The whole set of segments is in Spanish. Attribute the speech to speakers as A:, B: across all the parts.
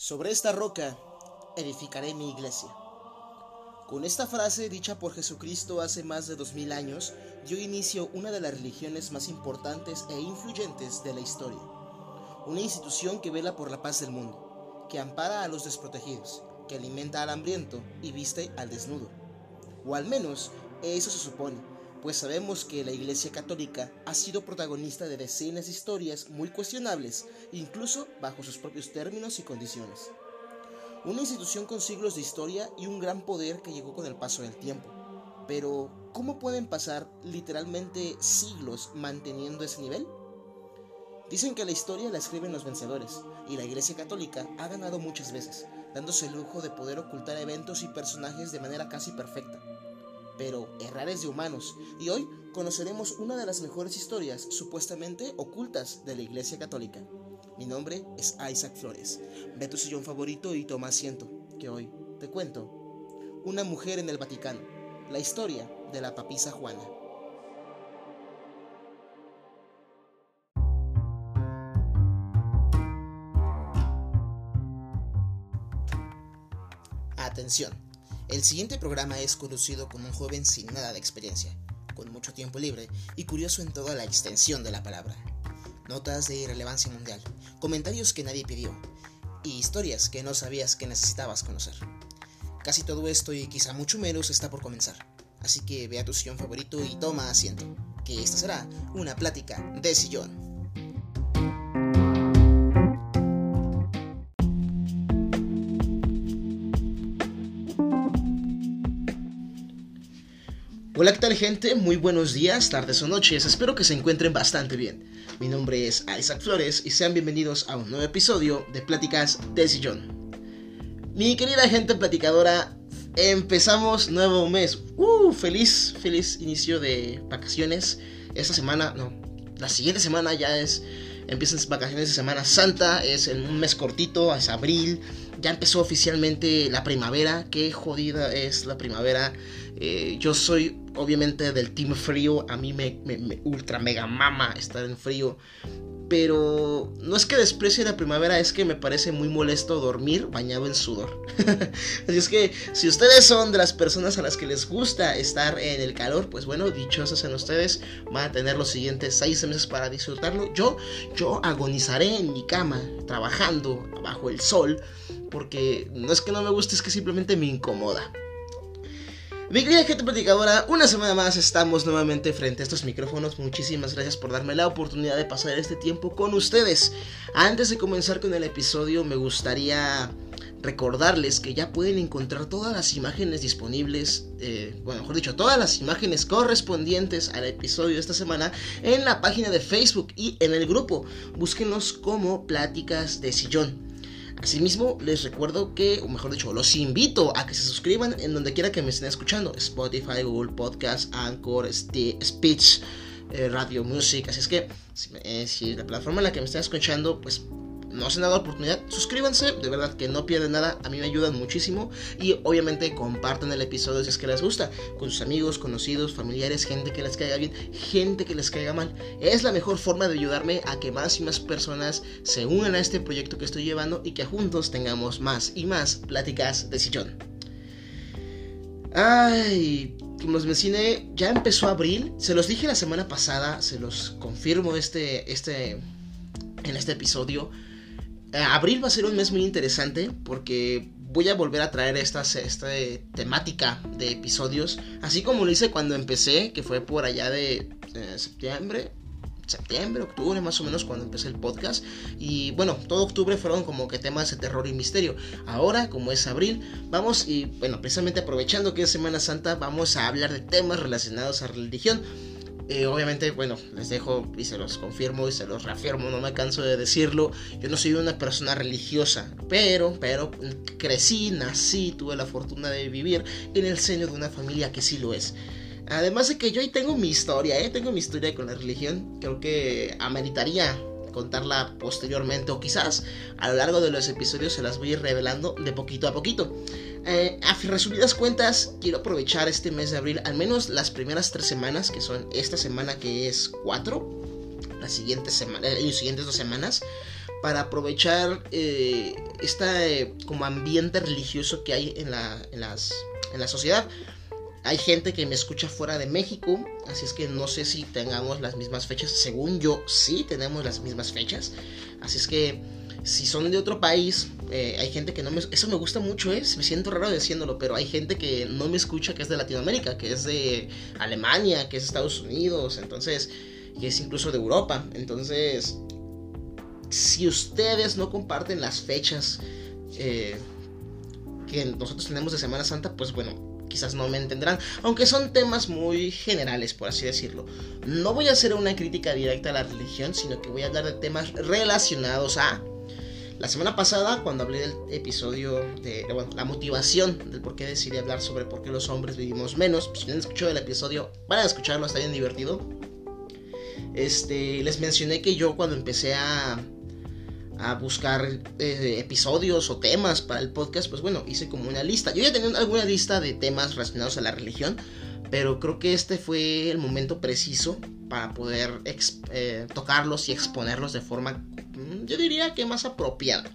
A: Sobre esta roca edificaré mi iglesia. Con esta frase dicha por Jesucristo hace más de dos mil años, dio inicio una de las religiones más importantes e influyentes de la historia. Una institución que vela por la paz del mundo, que ampara a los desprotegidos, que alimenta al hambriento y viste al desnudo. O al menos eso se supone, pues sabemos que la Iglesia Católica ha sido protagonista de decenas de historias muy cuestionables, incluso bajo sus propios términos y condiciones. Una institución con siglos de historia y un gran poder que llegó con el paso del tiempo. Pero, ¿cómo pueden pasar literalmente siglos manteniendo ese nivel? Dicen que la historia la escriben los vencedores, y la Iglesia Católica ha ganado muchas veces, dándose el lujo de poder ocultar eventos y personajes de manera casi perfecta pero errares de humanos, y hoy conoceremos una de las mejores historias supuestamente ocultas de la Iglesia Católica. Mi nombre es Isaac Flores. Ve tu sillón favorito y toma asiento, que hoy te cuento una mujer en el Vaticano, la historia de la papisa Juana. Atención el siguiente programa es conducido con un joven sin nada de experiencia, con mucho tiempo libre y curioso en toda la extensión de la palabra. Notas de irrelevancia mundial, comentarios que nadie pidió y historias que no sabías que necesitabas conocer. Casi todo esto y quizá mucho menos está por comenzar, así que ve a tu sillón favorito y toma asiento, que esta será una plática de sillón. Hola, ¿qué tal gente? Muy buenos días, tardes o noches, espero que se encuentren bastante bien. Mi nombre es Isaac Flores y sean bienvenidos a un nuevo episodio de Pláticas de Sillón. Mi querida gente platicadora, empezamos nuevo mes. ¡Uh! Feliz, feliz inicio de vacaciones. Esta semana, no, la siguiente semana ya es, empiezan vacaciones de Semana Santa, es en un mes cortito, es abril. Ya empezó oficialmente la primavera, qué jodida es la primavera. Eh, yo soy obviamente del team frío, a mí me, ultra mega mama estar en frío. Pero no es que desprecie la primavera, es que me parece muy molesto dormir bañado en sudor. Así es que si ustedes son de las personas a las que les gusta estar en el calor, pues bueno, dichosos en ustedes, van a tener los siguientes seis meses para disfrutarlo. Yo, yo agonizaré en mi cama, trabajando bajo el sol, porque no es que no me guste, es que simplemente me incomoda. Mi querida gente platicadora, una semana más estamos nuevamente frente a estos micrófonos. Muchísimas gracias por darme la oportunidad de pasar este tiempo con ustedes. Antes de comenzar con el episodio, me gustaría recordarles que ya pueden encontrar todas las imágenes disponibles, eh, bueno, mejor dicho, todas las imágenes correspondientes al episodio de esta semana en la página de Facebook y en el grupo. Búsquenos como Pláticas de Sillón. Asimismo, les recuerdo que, o mejor dicho, los invito a que se suscriban en donde quiera que me estén escuchando. Spotify, Google Podcast, Anchor, Speech, eh, Radio Music. Así es que, si, eh, si, la plataforma en la que me estén escuchando, pues no se han dado la oportunidad, suscríbanse, de verdad que no pierden nada, a mí me ayudan muchísimo y obviamente compartan el episodio si es que les gusta, con sus amigos, conocidos, familiares, gente que les caiga bien, gente que les caiga mal. Es la mejor forma de ayudarme a que más y más personas se unan a este proyecto que estoy llevando y que juntos tengamos más y más pláticas de sillón. Ay, como les mencioné, ya empezó abril, se los dije la semana pasada, se los confirmo este, este, en este episodio. Eh, abril va a ser un mes muy interesante porque voy a volver a traer esta, esta temática de episodios, así como lo hice cuando empecé, que fue por allá de eh, septiembre, septiembre, octubre más o menos cuando empecé el podcast. Y bueno, todo octubre fueron como que temas de terror y misterio. Ahora, como es abril, vamos y bueno, precisamente aprovechando que es Semana Santa, vamos a hablar de temas relacionados a religión. Eh, obviamente, bueno, les dejo y se los confirmo y se los reafirmo, no me canso de decirlo. Yo no soy una persona religiosa, pero, pero crecí, nací, tuve la fortuna de vivir en el seno de una familia que sí lo es. Además de que yo ahí tengo mi historia, ¿eh? tengo mi historia con la religión. Creo que ameritaría contarla posteriormente o quizás a lo largo de los episodios se las voy a ir revelando de poquito a poquito. Eh, a resumidas cuentas, quiero aprovechar este mes de abril, al menos las primeras tres semanas, que son esta semana que es cuatro, la siguiente semana, eh, las siguientes dos semanas, para aprovechar eh, este como ambiente religioso que hay en la, en, las, en la sociedad. Hay gente que me escucha fuera de México, así es que no sé si tengamos las mismas fechas. Según yo, sí tenemos las mismas fechas. Así es que si son de otro país, eh, hay gente que no me... Eso me gusta mucho, ¿eh? Me siento raro diciéndolo, pero hay gente que no me escucha que es de Latinoamérica, que es de Alemania, que es de Estados Unidos, entonces, y es incluso de Europa. Entonces, si ustedes no comparten las fechas eh, que nosotros tenemos de Semana Santa, pues bueno, quizás no me entenderán, aunque son temas muy generales, por así decirlo. No voy a hacer una crítica directa a la religión, sino que voy a hablar de temas relacionados a... La semana pasada, cuando hablé del episodio de, bueno, la motivación del por qué decidí hablar sobre por qué los hombres vivimos menos, si no han escuchado el episodio, van a escucharlo, está bien divertido. Este, les mencioné que yo cuando empecé a a buscar eh, episodios o temas para el podcast, pues bueno, hice como una lista. Yo ya tenía alguna lista de temas relacionados a la religión, pero creo que este fue el momento preciso para poder eh, tocarlos y exponerlos de forma, mm, yo diría que más apropiada.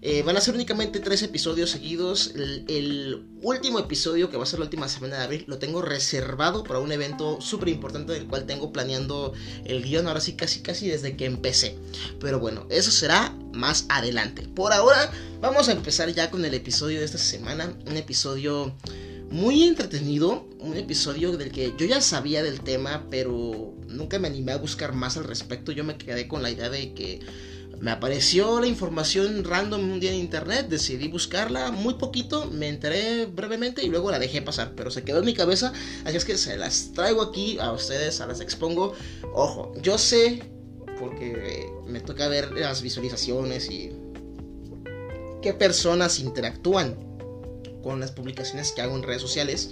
A: Eh, van a ser únicamente tres episodios seguidos. El, último episodio, que va a ser la última semana de abril, lo tengo reservado para un evento súper importante del cual tengo planeando el guion ahora sí casi casi desde que empecé. Pero bueno, eso será más adelante. Por ahora vamos a empezar ya con el episodio de esta semana. Un episodio muy entretenido, un episodio del que yo ya sabía del tema, pero nunca me animé a buscar más al respecto. Yo me quedé con la idea de que me apareció la información random un día en internet, decidí buscarla muy poquito, me enteré brevemente y luego la dejé pasar, pero se quedó en mi cabeza, así es que se las traigo aquí a ustedes, a las expongo. Ojo, yo sé, porque me toca ver las visualizaciones y qué personas interactúan con las publicaciones que hago en redes sociales,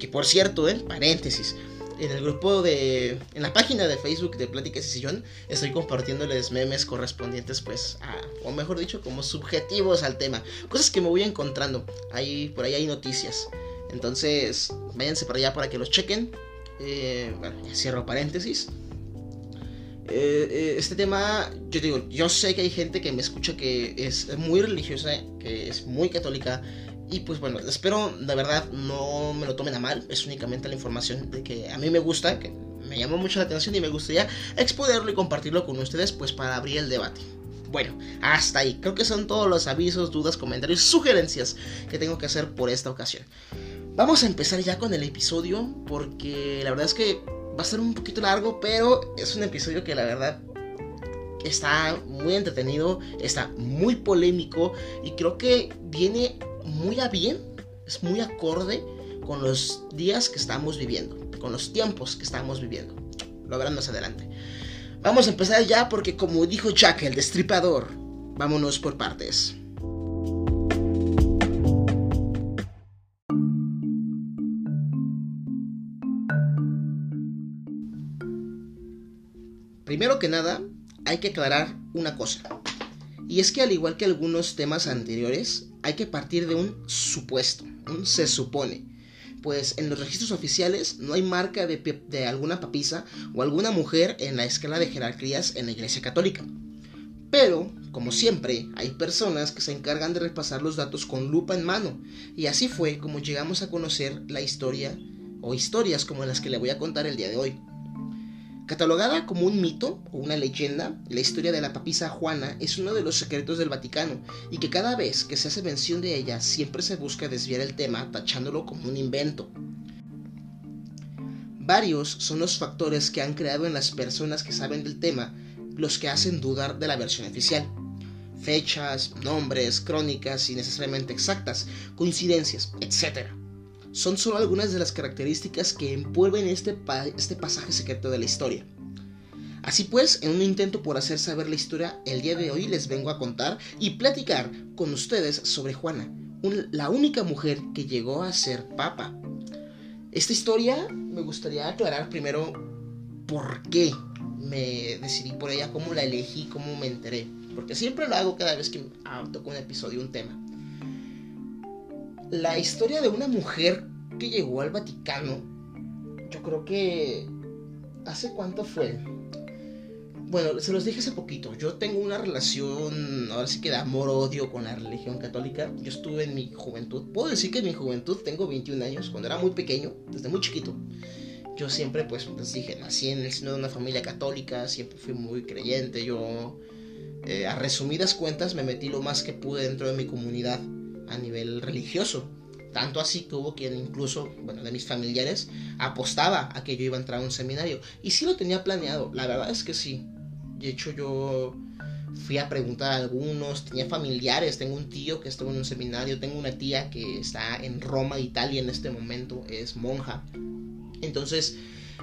A: que por cierto, en paréntesis, en el grupo de. En la página de Facebook de Pláticas y Sillón, estoy compartiéndoles memes correspondientes, pues, a. O mejor dicho, como subjetivos al tema. Cosas que me voy encontrando. Ahí, por ahí hay noticias. Entonces, váyanse para allá para que los chequen. Eh, bueno, cierro paréntesis. Eh, eh, este tema, yo digo, yo sé que hay gente que me escucha que es muy religiosa, que es muy católica, y pues bueno, espero de verdad no me lo tomen a mal. Es únicamente la información de que a mí me gusta, que me llamó mucho la atención y me gustaría exponerlo y compartirlo con ustedes pues para abrir el debate. Bueno, hasta ahí. Creo que son todos los avisos, dudas, comentarios, sugerencias que tengo que hacer por esta ocasión. Vamos a empezar ya con el episodio porque la verdad es que va a ser un poquito largo, pero es un episodio que la verdad está muy entretenido, está muy polémico y creo que viene muy a bien, es muy acorde con los días que estamos viviendo, con los tiempos que estamos viviendo. Lo verán más adelante. Vamos a empezar ya porque como dijo Jack el destripador, vámonos por partes. Primero que nada, hay que aclarar una cosa. Y es que al igual que algunos temas anteriores, hay que partir de un supuesto, un se supone. Pues en los registros oficiales no hay marca de, de alguna papisa o alguna mujer en la escala de jerarquías en la Iglesia Católica. Pero, como siempre, hay personas que se encargan de repasar los datos con lupa en mano, y así fue como llegamos a conocer la historia o historias como las que le voy a contar el día de hoy. Catalogada como un mito o una leyenda, la historia de la papisa Juana es uno de los secretos del Vaticano y que cada vez que se hace mención de ella siempre se busca desviar el tema tachándolo como un invento. Varios son los factores que han creado en las personas que saben del tema los que hacen dudar de la versión oficial. Fechas, nombres, crónicas innecesariamente exactas, coincidencias, etc son solo algunas de las características que envuelven este, este pasaje secreto de la historia. Así pues, en un intento por hacer saber la historia, el día de hoy les vengo a contar y platicar con ustedes sobre Juana, la única mujer que llegó a ser papa. Esta historia me gustaría aclarar primero por qué me decidí por ella, cómo la elegí, cómo me enteré. Porque siempre lo hago cada vez que toco un episodio, un tema la historia de una mujer que llegó al Vaticano, yo creo que... ¿Hace cuánto fue? bueno, se los dije hace poquito. Yo tengo una relación, ahora sí que de amor-odio con la religión católica. Yo estuve en mi juventud. Puedo decir que en mi juventud tengo 21 años, cuando era muy pequeño, desde muy chiquito. Yo siempre, pues, les dije, nací en el seno de una familia católica, siempre fui muy creyente. Yo, eh, a resumidas cuentas, me metí lo más que pude dentro de mi comunidad a nivel religioso. Tanto así que hubo quien incluso, bueno, de mis familiares, apostaba a que yo iba a entrar a un seminario. Y sí lo tenía planeado, la verdad es que sí. De hecho, yo fui a preguntar a algunos, tenía familiares, tengo un tío que estuvo en un seminario, tengo una tía que está en Roma, Italia en este momento, es monja. Entonces,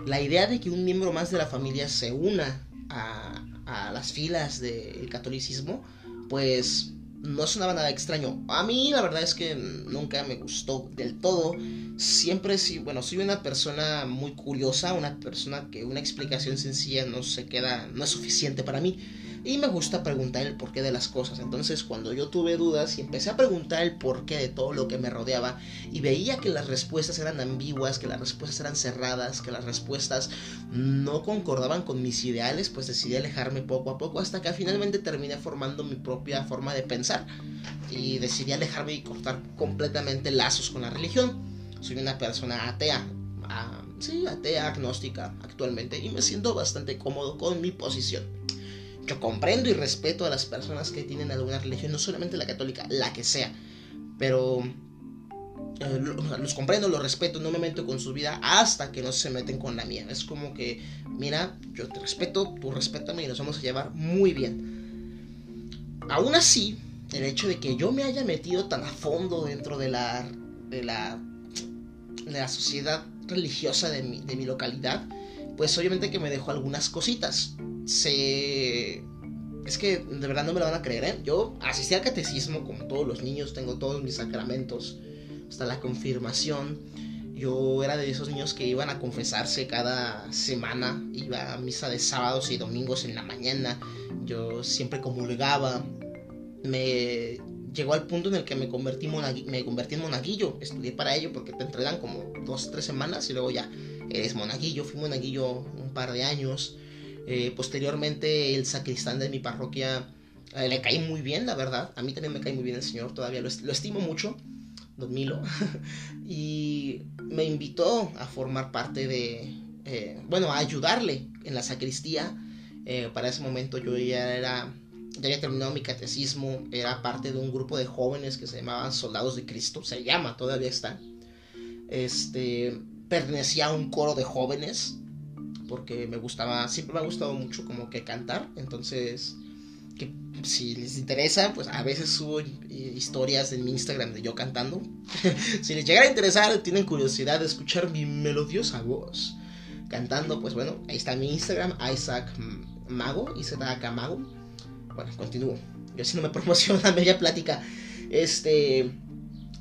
A: la idea de que un miembro más de la familia se una a, a las filas del catolicismo, pues no sonaba nada extraño. A mí la verdad es que nunca me gustó del todo. Siempre sí, bueno, soy una persona muy curiosa, una persona que una explicación sencilla no se queda, no es suficiente para mí y me gusta preguntar el porqué de las cosas. Entonces cuando yo tuve dudas y empecé a preguntar el porqué de todo lo que me rodeaba y veía que las respuestas eran ambiguas, que las respuestas eran cerradas, que las respuestas no concordaban con mis ideales, pues decidí alejarme poco a poco hasta que finalmente terminé formando mi propia forma de pensar y decidí alejarme y cortar completamente lazos con la religión. Soy una persona atea, ah, sí, atea, agnóstica actualmente y me siento bastante cómodo con mi posición. Yo comprendo y respeto a las personas que tienen alguna religión, no solamente la católica, la que sea. Pero eh, los comprendo, los respeto, no me meto con su vida hasta que no se meten con la mía. Es como que, mira, yo te respeto, tú respétame y nos vamos a llevar muy bien. Aún así, el hecho de que yo me haya metido tan a fondo dentro de la, de la, de la sociedad religiosa de mi, de mi localidad, pues obviamente que me dejó algunas cositas se... Es que de verdad no me lo van a creer, ¿eh? Yo asistí al catecismo como todos los niños, tengo todos mis sacramentos, hasta la confirmación. Yo era de esos niños que iban a confesarse cada semana, iba a misa de sábados y domingos en la mañana, yo siempre comulgaba. Me llegó al punto en el que me convertí, me convertí en monaguillo, estudié para ello porque te entregan como dos, tres semanas y luego ya eres monaguillo, fui monaguillo un par de años. Eh, posteriormente el sacristán de mi parroquia eh, le caí muy bien, la verdad. A mí también me cae muy bien el Señor, todavía lo, estimo mucho, don Milo. y me invitó a formar parte de, eh, bueno, a ayudarle en la sacristía. para ese momento yo ya era, ya había terminado mi catecismo, era parte de un grupo de jóvenes que se llamaban Soldados de Cristo, se llama, todavía está. Este, pertenecía a un coro de jóvenes porque me gustaba, siempre me ha gustado mucho como que cantar, entonces que si les interesa, pues a veces subo historias en mi Instagram de yo cantando. si les llegara a interesar, tienen curiosidad de escuchar mi melodiosa voz cantando, pues bueno, ahí está mi Instagram, Isaac Mago, acá Mago. Bueno, continúo. Yo así no me promociono media plática. Este,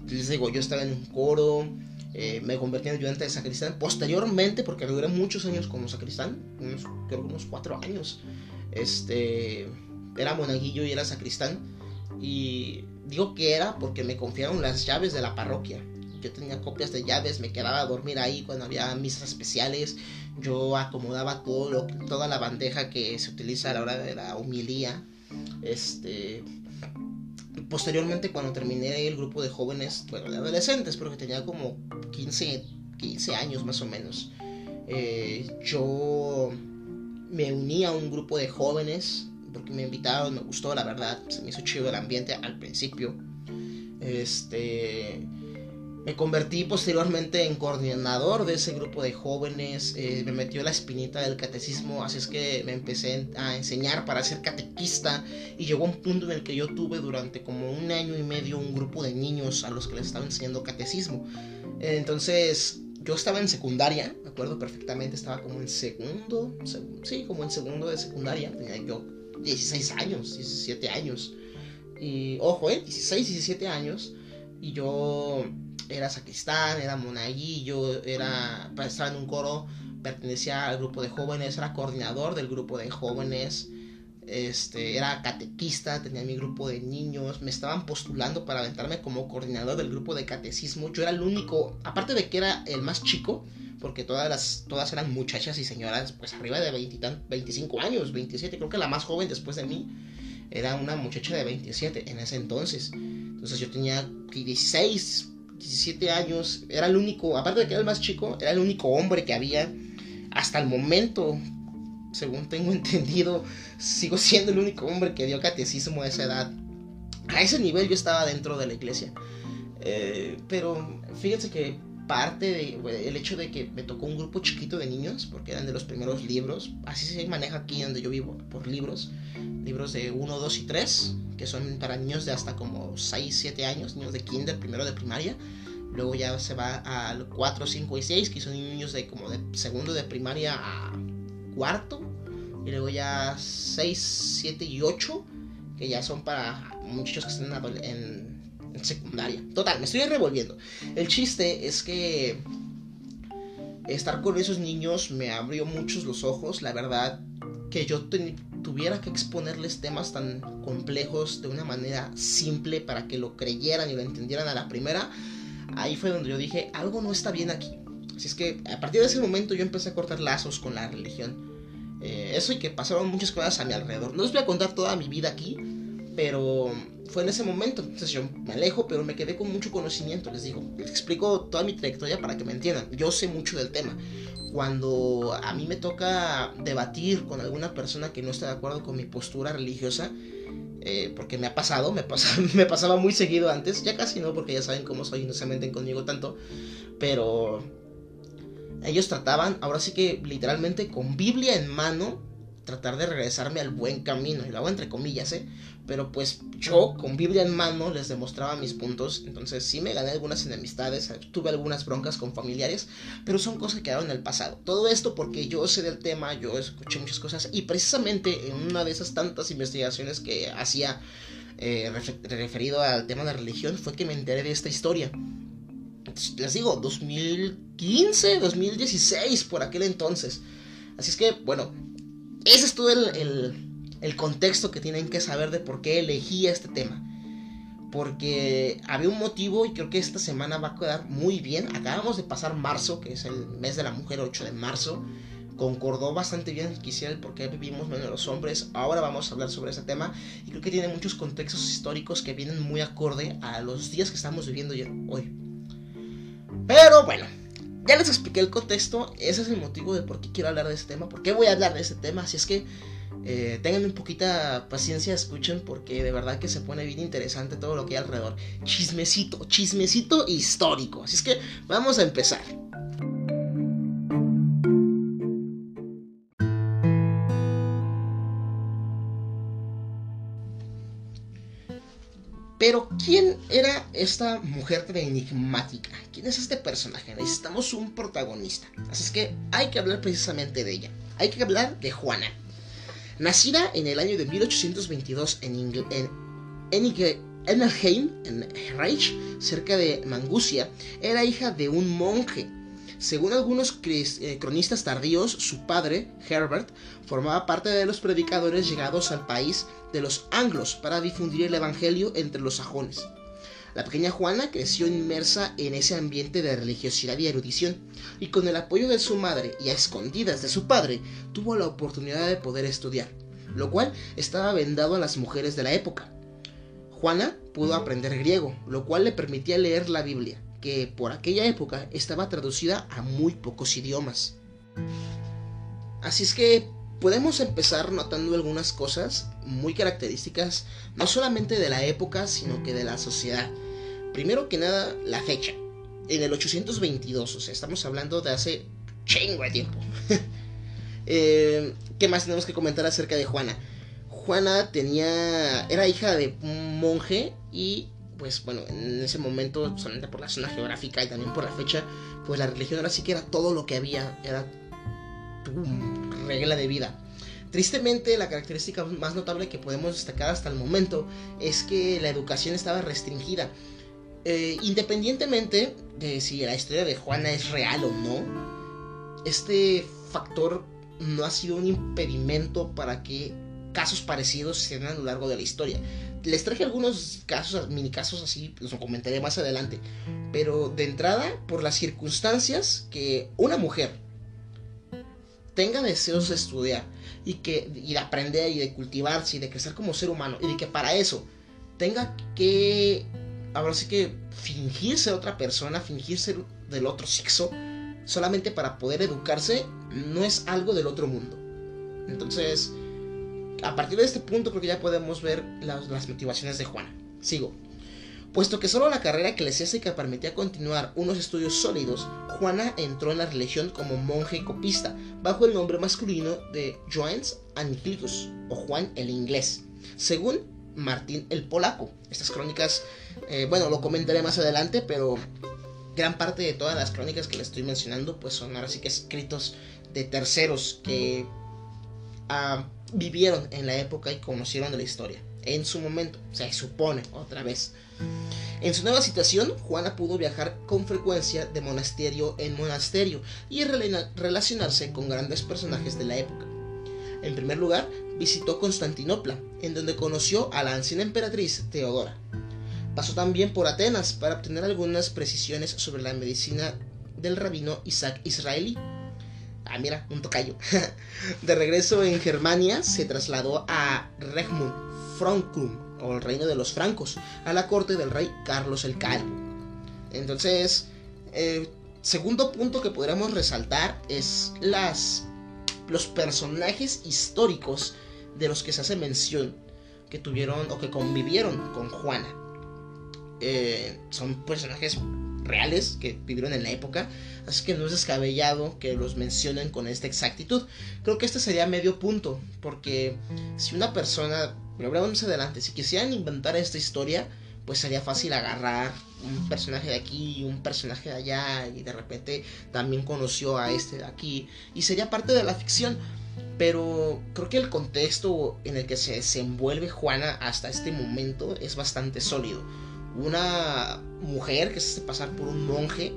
A: les digo, yo estaba en un coro, eh, me convertí en ayudante de sacristán. Posteriormente, porque duré muchos años como sacristán, unos, creo que unos cuatro años, este, era monaguillo y era sacristán. Y digo que era porque me confiaron las llaves de la parroquia. Yo tenía copias de llaves, me quedaba a dormir ahí cuando había misas especiales. Yo acomodaba todo lo, toda la bandeja que se utiliza a la hora de la humilía. Este, posteriormente cuando terminé el grupo de jóvenes, bueno, de adolescentes, pero que tenía como 15, 15 años más o menos, eh, yo me uní a un grupo de jóvenes porque me invitaron, me gustó, la verdad, se me hizo chido el ambiente al principio. Este me convertí posteriormente en coordinador de ese grupo de jóvenes, eh, me metió la espinita del catecismo, así es que me empecé a enseñar para ser catequista y llegó un punto en el que yo tuve durante como un año y medio un grupo de niños a los que les estaba enseñando catecismo. entonces yo estaba en secundaria, me acuerdo perfectamente, estaba como en segundo, sí, como en segundo de secundaria, tenía yo 16 años, 17 años. Y ojo, eh, 16, 17 años. Y yo era sacristán, era monaguillo, era, estaba en un coro, pertenecía al grupo de jóvenes, era coordinador del grupo de jóvenes. Este, era catequista, tenía mi grupo de niños, me estaban postulando para aventarme como coordinador del grupo de catecismo. Yo era el único, aparte de que era el más chico, porque todas las todas eran muchachas y señoras pues arriba de 20, 25 años, 27, creo que la más joven después de mí era una muchacha de 27 en ese entonces. Entonces yo tenía 16, 17 años, era el único, aparte de que era el más chico, era el único hombre que había hasta el momento, según tengo entendido, sigo siendo el único hombre que dio catecismo a esa edad. A ese nivel yo estaba dentro de la iglesia. Eh, pero fíjense que parte de el hecho de que me tocó un grupo chiquito de niños, porque eran de los primeros libros, así se maneja aquí donde yo vivo, por libros, libros de 1, 2 y 3, que son para niños de hasta como 6, 7 años, niños de kinder, primero de primaria, luego ya se va al 4, 5 y 6, que son niños de como de segundo de primaria a cuarto, y luego ya 6, 7 y 8, que ya son para muchachos que están en en secundaria. Total, me estoy revolviendo. El chiste es que estar con esos niños me abrió muchos los ojos. La verdad, que yo tuviera que exponerles temas tan complejos de una manera simple para que lo creyeran y lo entendieran a la primera. Ahí fue donde yo dije, algo no está bien aquí. Así es que a partir de ese momento yo empecé a cortar lazos con la religión. Eh, eso y que pasaron muchas cosas a mi alrededor. No les voy a contar toda mi vida aquí, pero fue en ese momento. Entonces yo me alejo, pero me quedé con mucho conocimiento. Les digo, les explico toda mi trayectoria para que me entiendan. Yo sé mucho del tema. Cuando a mí me toca debatir con alguna persona que no está de acuerdo con mi postura religiosa, eh, porque me ha pasado, me, me pasaba muy seguido antes, ya casi no, porque ya saben cómo soy, no se meten conmigo tanto, pero ellos trataban, ahora sí que literalmente con Biblia en mano, tratar de regresarme al buen camino, y lo hago entre comillas, ¿eh? Pero pues yo con Biblia en mano les demostraba mis puntos, entonces sí me gané algunas enemistades, tuve algunas broncas con familiares, pero son cosas que quedaron en el pasado. Todo esto porque yo sé del tema, yo escuché muchas cosas y precisamente en una de esas tantas investigaciones que hacía eh, referido al tema de religión fue que me enteré de esta historia. Les digo, 2015, 2016, por aquel entonces. Así es que, bueno, ese es todo el, contexto que tienen que saber de por qué elegí este tema. Porque había un motivo y creo que esta semana va a quedar muy bien. Acabamos de pasar marzo, que es el mes de la mujer, 8 de marzo. Concordó bastante bien quisiera el por qué vivimos menos los hombres. Ahora vamos a hablar sobre ese tema. Y creo que tiene muchos contextos históricos que vienen muy acorde a los días que estamos viviendo hoy. Pero bueno, ya les expliqué el contexto, ese es el motivo de por qué quiero hablar de este tema, por qué voy a hablar de este tema, así es que eh, tengan un poquita paciencia, escuchen, porque de verdad que se pone bien interesante todo lo que hay alrededor. Chismecito, chismecito histórico, así es que vamos a empezar. Pero, ¿quién era esta mujer tan enigmática? ¿Quién es este personaje? Necesitamos un protagonista. Así es que hay que hablar precisamente de ella. Hay que hablar de Juana. Nacida en el año de 1822 en, en, en en Reich, cerca de Mangusia, era hija de un monje según algunos eh, cronistas tardíos, su padre, Herbert, formaba parte de los predicadores llegados al país de los anglos para difundir el evangelio entre los sajones. La pequeña Juana creció inmersa en ese ambiente de religiosidad y erudición, y con el apoyo de su madre y a escondidas de su padre, tuvo la oportunidad de poder estudiar, lo cual estaba vendado a las mujeres de la época. Juana pudo aprender griego, lo cual le permitía leer la Biblia, que por aquella época estaba traducida a muy pocos idiomas. Así es que podemos empezar notando algunas cosas muy características, no solamente de la época, sino que de la sociedad. Primero que nada, la fecha. En el 822, o sea, estamos hablando de hace chingo de tiempo. Eh, ¿Qué más tenemos que comentar acerca de Juana? Juana tenía. era hija de un monje y pues bueno, en ese momento, solamente por la zona geográfica y también por la fecha, pues la religión ahora sí que era todo lo que había, era tu regla de vida. Tristemente, la característica más notable que podemos destacar hasta el momento es que la educación estaba restringida. Eh, independientemente de si la historia de Juana es real o no, este factor no ha sido un impedimento para que casos parecidos se dan a lo largo de la historia. Les traje algunos casos, mini casos así, los comentaré más adelante. Pero de entrada, por las circunstancias que una mujer tenga deseos de estudiar y, que, y de aprender y de cultivarse y de crecer como ser humano y de que para eso tenga que, ahora sí que fingirse otra persona, fingirse del otro sexo, solamente para poder educarse, no es algo del otro mundo. Entonces, a partir de este punto creo que ya podemos ver las, motivaciones de Juana. Sigo. Puesto que solo la carrera eclesiástica permitía continuar unos estudios sólidos, Juana entró en la religión como monje copista, bajo el nombre masculino de Joans Anglicus, o Juan el Inglés, según Martín el Polaco. Estas crónicas, eh, bueno, lo comentaré más adelante, pero gran parte de todas las crónicas que le estoy mencionando, pues son ahora sí que escritos de terceros que ah, vivieron en la época y conocieron de la historia en su momento, se supone otra vez. En su nueva situación, Juana pudo viajar con frecuencia de monasterio en monasterio y relacionarse con grandes personajes de la época. En primer lugar, visitó Constantinopla, en donde conoció a la anciana emperatriz Teodora. Pasó también por Atenas para obtener algunas precisiones sobre la medicina del rabino Isaac Israelí. Ah, mira, un tocayo. de regreso en Germania, se trasladó a Regmund, Francum, o el reino de los francos, a la corte del rey Carlos el Calvo. Entonces, el segundo punto que podríamos resaltar es las, los personajes históricos de los que se hace mención que tuvieron o que convivieron con Juana. Eh, son personajes reales que vivieron en la época, así que no es descabellado que los mencionen con esta exactitud. Creo que este sería medio punto, porque si una persona pero más adelante, si quisieran inventar esta historia, pues sería fácil agarrar un personaje de aquí y un personaje de allá y de repente también conoció a este de aquí y sería parte de la ficción. Pero creo que el contexto en el que se desenvuelve Juana hasta este momento es bastante sólido. Una mujer que se hace pasar por un monje,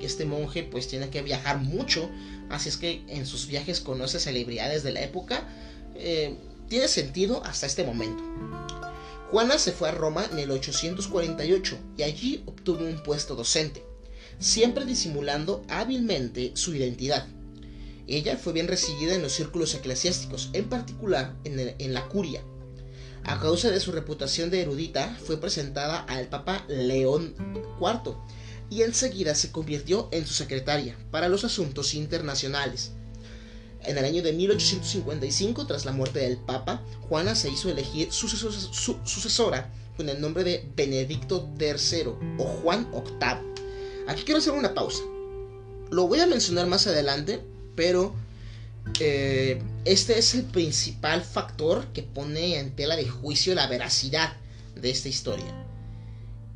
A: que este monje pues tiene que viajar mucho, así es que en sus viajes conoce celebridades de la época. Eh, tiene sentido hasta este momento. Juana se fue a Roma en el 848 y allí obtuvo un puesto docente, siempre disimulando hábilmente su identidad. Ella fue bien recibida en los círculos eclesiásticos, en particular en, la curia. A causa de su reputación de erudita, fue presentada al Papa León IV y enseguida se convirtió en su secretaria para los asuntos internacionales. En el año de 1855, tras la muerte del Papa, Juana se hizo elegir sucesora con el nombre de Benedicto III o Juan VIII. Aquí quiero hacer una pausa. Lo voy a mencionar más adelante, pero eh, este es el principal factor que pone en tela de juicio la veracidad de esta historia.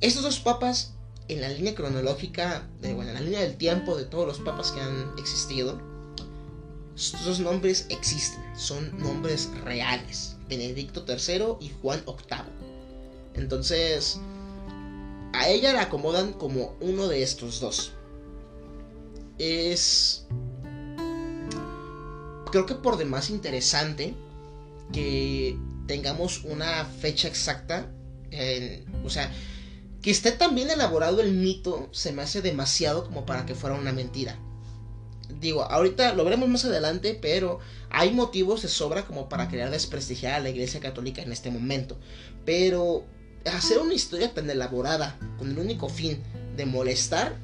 A: Estos dos papas, en la línea cronológica, de, bueno, en la línea del tiempo de todos los papas que han existido, estos nombres existen, son nombres reales. Benedicto III y Juan VIII. Entonces, a ella la acomodan como uno de estos dos. Es... Creo que por demás interesante que tengamos una fecha exacta. o sea, que esté tan bien elaborado el mito se me hace demasiado como para que fuera una mentira digo, ahorita lo veremos más adelante, pero hay motivos de sobra como para querer desprestigiar a la Iglesia Católica en este momento. Pero hacer una historia tan elaborada con el único fin de molestar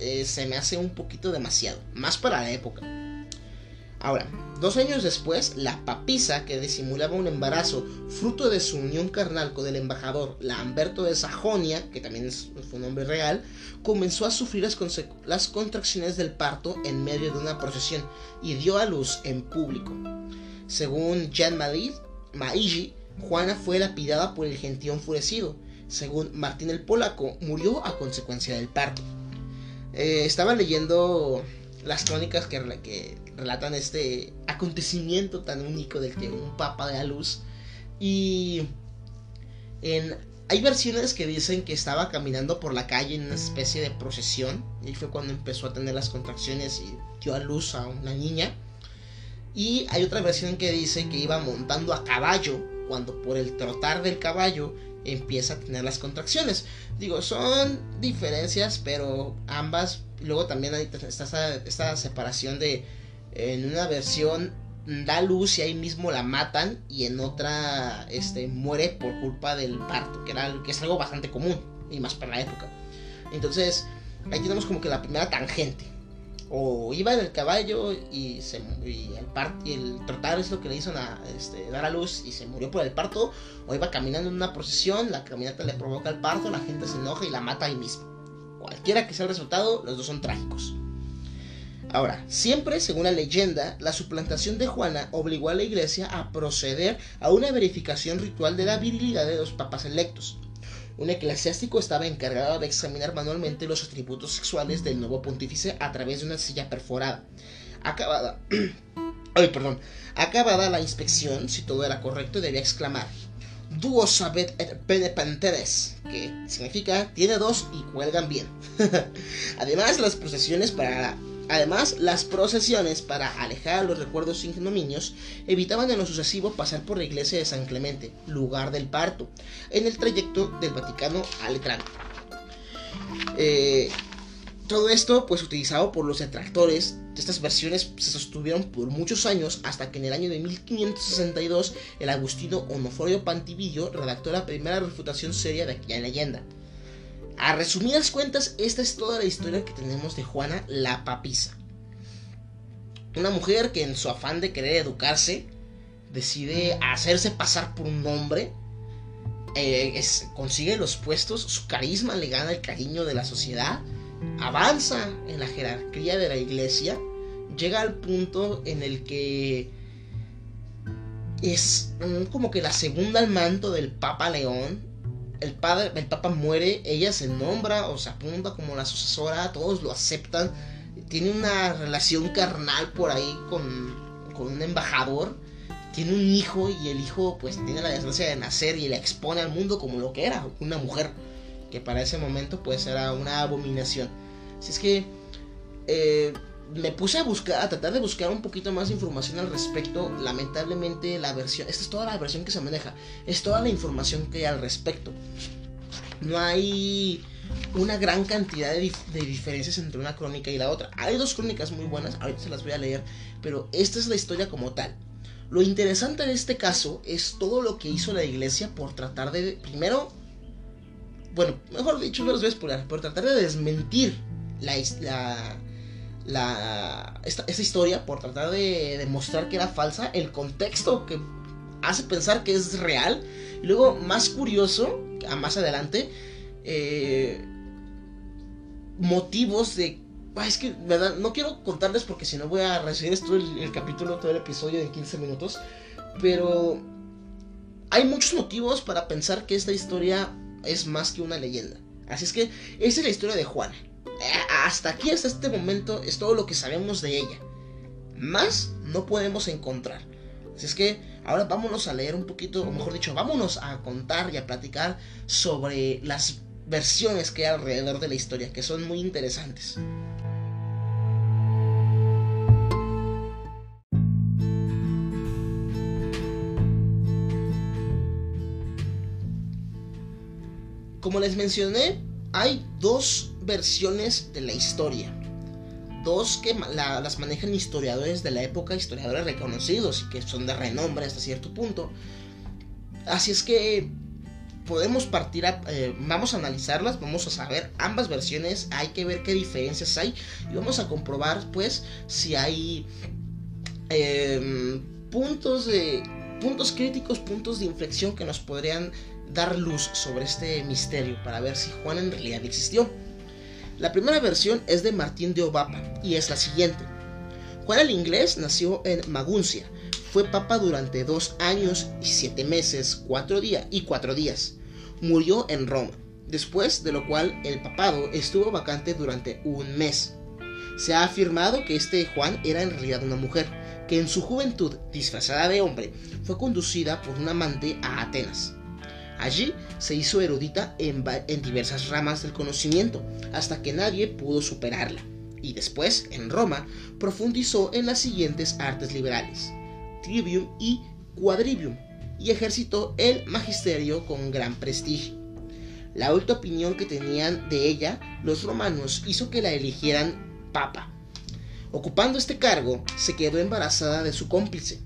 A: eh, se me hace un poquito demasiado, más para la época. Ahora, dos años después, la papisa que disimulaba un embarazo fruto de su unión carnal con el embajador Lamberto de Sajonia, que también es, un nombre real, comenzó a sufrir las, las contracciones del parto en medio de una procesión y dio a luz en público. Según Jean Maigi, Juana fue lapidada por el gentío enfurecido. Según Martín el Polaco, murió a consecuencia del parto. Eh, estaba leyendo las crónicas que, que relatan este acontecimiento tan único del que un papa da luz. Y en, hay versiones que dicen que estaba caminando por la calle en una especie de procesión. Y fue cuando empezó a tener las contracciones y dio a luz a una niña. Y hay otra versión que dice que iba montando a caballo cuando por el trotar del caballo empieza a tener las contracciones. Digo, son diferencias, pero ambas. Luego también hay esta, esta separación de. En una versión da luz y ahí mismo la matan y en otra este, muere por culpa del parto, que, era, que es algo bastante común y más para la época. Entonces, ahí tenemos como que la primera tangente. O iba en el caballo y, se, y el, part, y el trotar es lo que le hizo a, este, dar a luz y se murió por el parto. O iba caminando en una procesión, la caminata le provoca el parto, la gente se enoja y la mata ahí mismo. Cualquiera que sea el resultado, los dos son trágicos. Ahora, siempre según la leyenda, la suplantación de Juana obligó a la iglesia a proceder a una verificación ritual de la virilidad de los papas electos. Un eclesiástico estaba encargado de examinar manualmente los atributos sexuales del nuevo pontífice a través de una silla perforada. Acabada. Ay, perdón. Acabada la inspección, si todo era correcto, debía exclamar: Duo sabet et que significa tiene dos y cuelgan bien. Además, las procesiones para Además, las procesiones para alejar los recuerdos ignominios evitaban en lo sucesivo pasar por la iglesia de San Clemente, lugar del parto, en el trayecto del Vaticano a Letrán. Eh, todo esto, pues utilizado por los detractores de estas versiones, se sostuvieron por muchos años hasta que en el año de 1562 el agustino Onoforio Pantivillo redactó la primera refutación seria de aquella leyenda. A resumidas cuentas, esta es toda la historia que tenemos de Juana la Papisa. Una mujer que en su afán de querer educarse decide hacerse pasar por un hombre, eh, consigue los puestos, su carisma le gana el cariño de la sociedad, avanza en la jerarquía de la iglesia, llega al punto en el que es como que la segunda al manto del Papa León el, padre, el papa muere, ella se nombra o se apunta como la sucesora, todos lo aceptan, tiene una relación carnal por ahí con, con un embajador, tiene un hijo y el hijo pues tiene la desgracia de nacer y la expone al mundo como lo que era, una mujer, que para ese momento pues era una abominación. Así es que... Eh, me puse a buscar, a tratar de buscar un poquito más de información al respecto. Lamentablemente la versión, esta es toda la versión que se maneja, es toda la información que hay al respecto. No hay una gran cantidad de, diferencias entre una crónica y la otra. Hay dos crónicas muy buenas, ahorita se las voy a leer, pero esta es la historia como tal. Lo interesante de este caso es todo lo que hizo la iglesia por tratar de, primero, bueno, mejor dicho, no los voy a spoiler, por tratar de desmentir la, la la, esta, historia por tratar de demostrar que era falsa, el contexto que hace pensar que es real. Y luego, más curioso, más adelante, eh, motivos de... es que, ¿verdad? No quiero contarles porque si no voy a recibir esto el, el capítulo, todo el episodio en 15 minutos. Pero hay muchos motivos para pensar que esta historia es más que una leyenda. Así es que esa es la historia de Juana hasta aquí, hasta este momento, es todo lo que sabemos de ella. Más no podemos encontrar. Así es que ahora vámonos a leer un poquito, o mejor dicho, vámonos a contar y a platicar sobre las versiones que hay alrededor de la historia, que son muy interesantes. Como les mencioné, hay dos versiones de la historia. Dos que las manejan historiadores de la época, historiadores reconocidos y que son de renombre hasta cierto punto. Así es que podemos partir a, eh, vamos a analizarlas, vamos a saber ambas versiones, hay que ver qué diferencias hay y vamos a comprobar pues si hay em, puntos de puntos críticos, puntos de inflexión que nos podrían dar luz sobre este misterio para ver si Juan en realidad existió. La primera versión es de Martín de Obapa y es la siguiente. Juan el Inglés nació en Maguncia, fue papa durante dos años y siete meses, cuatro días y cuatro días. Murió en Roma, después de lo cual el papado estuvo vacante durante un mes. Se ha afirmado que este Juan era en realidad una mujer, que en su juventud, disfrazada de hombre, fue conducida por un amante a Atenas. Allí se hizo erudita en, diversas ramas del conocimiento, hasta que nadie pudo superarla. y después, en Roma, profundizó en las siguientes artes liberales, trivium y quadrivium, y ejercitó el magisterio con gran prestigio. La alta opinión que tenían de ella los romanos hizo que la eligieran papa. Ocupando este cargo, se quedó embarazada de su cómplice.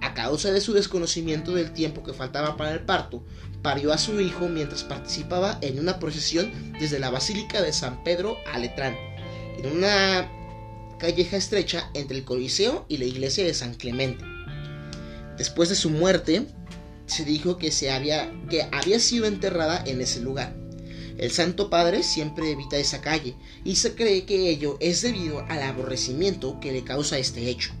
A: A causa de su desconocimiento del tiempo que faltaba para el parto, parió a su hijo mientras participaba en una procesión desde la Basílica de San Pedro a Letrán, en una calleja estrecha entre el Coliseo y la iglesia de San Clemente. Después de su muerte, se dijo que, se había, que había sido enterrada en ese lugar. El Santo Padre siempre evita esa calle y se cree que ello es debido al aborrecimiento que le causa este hecho.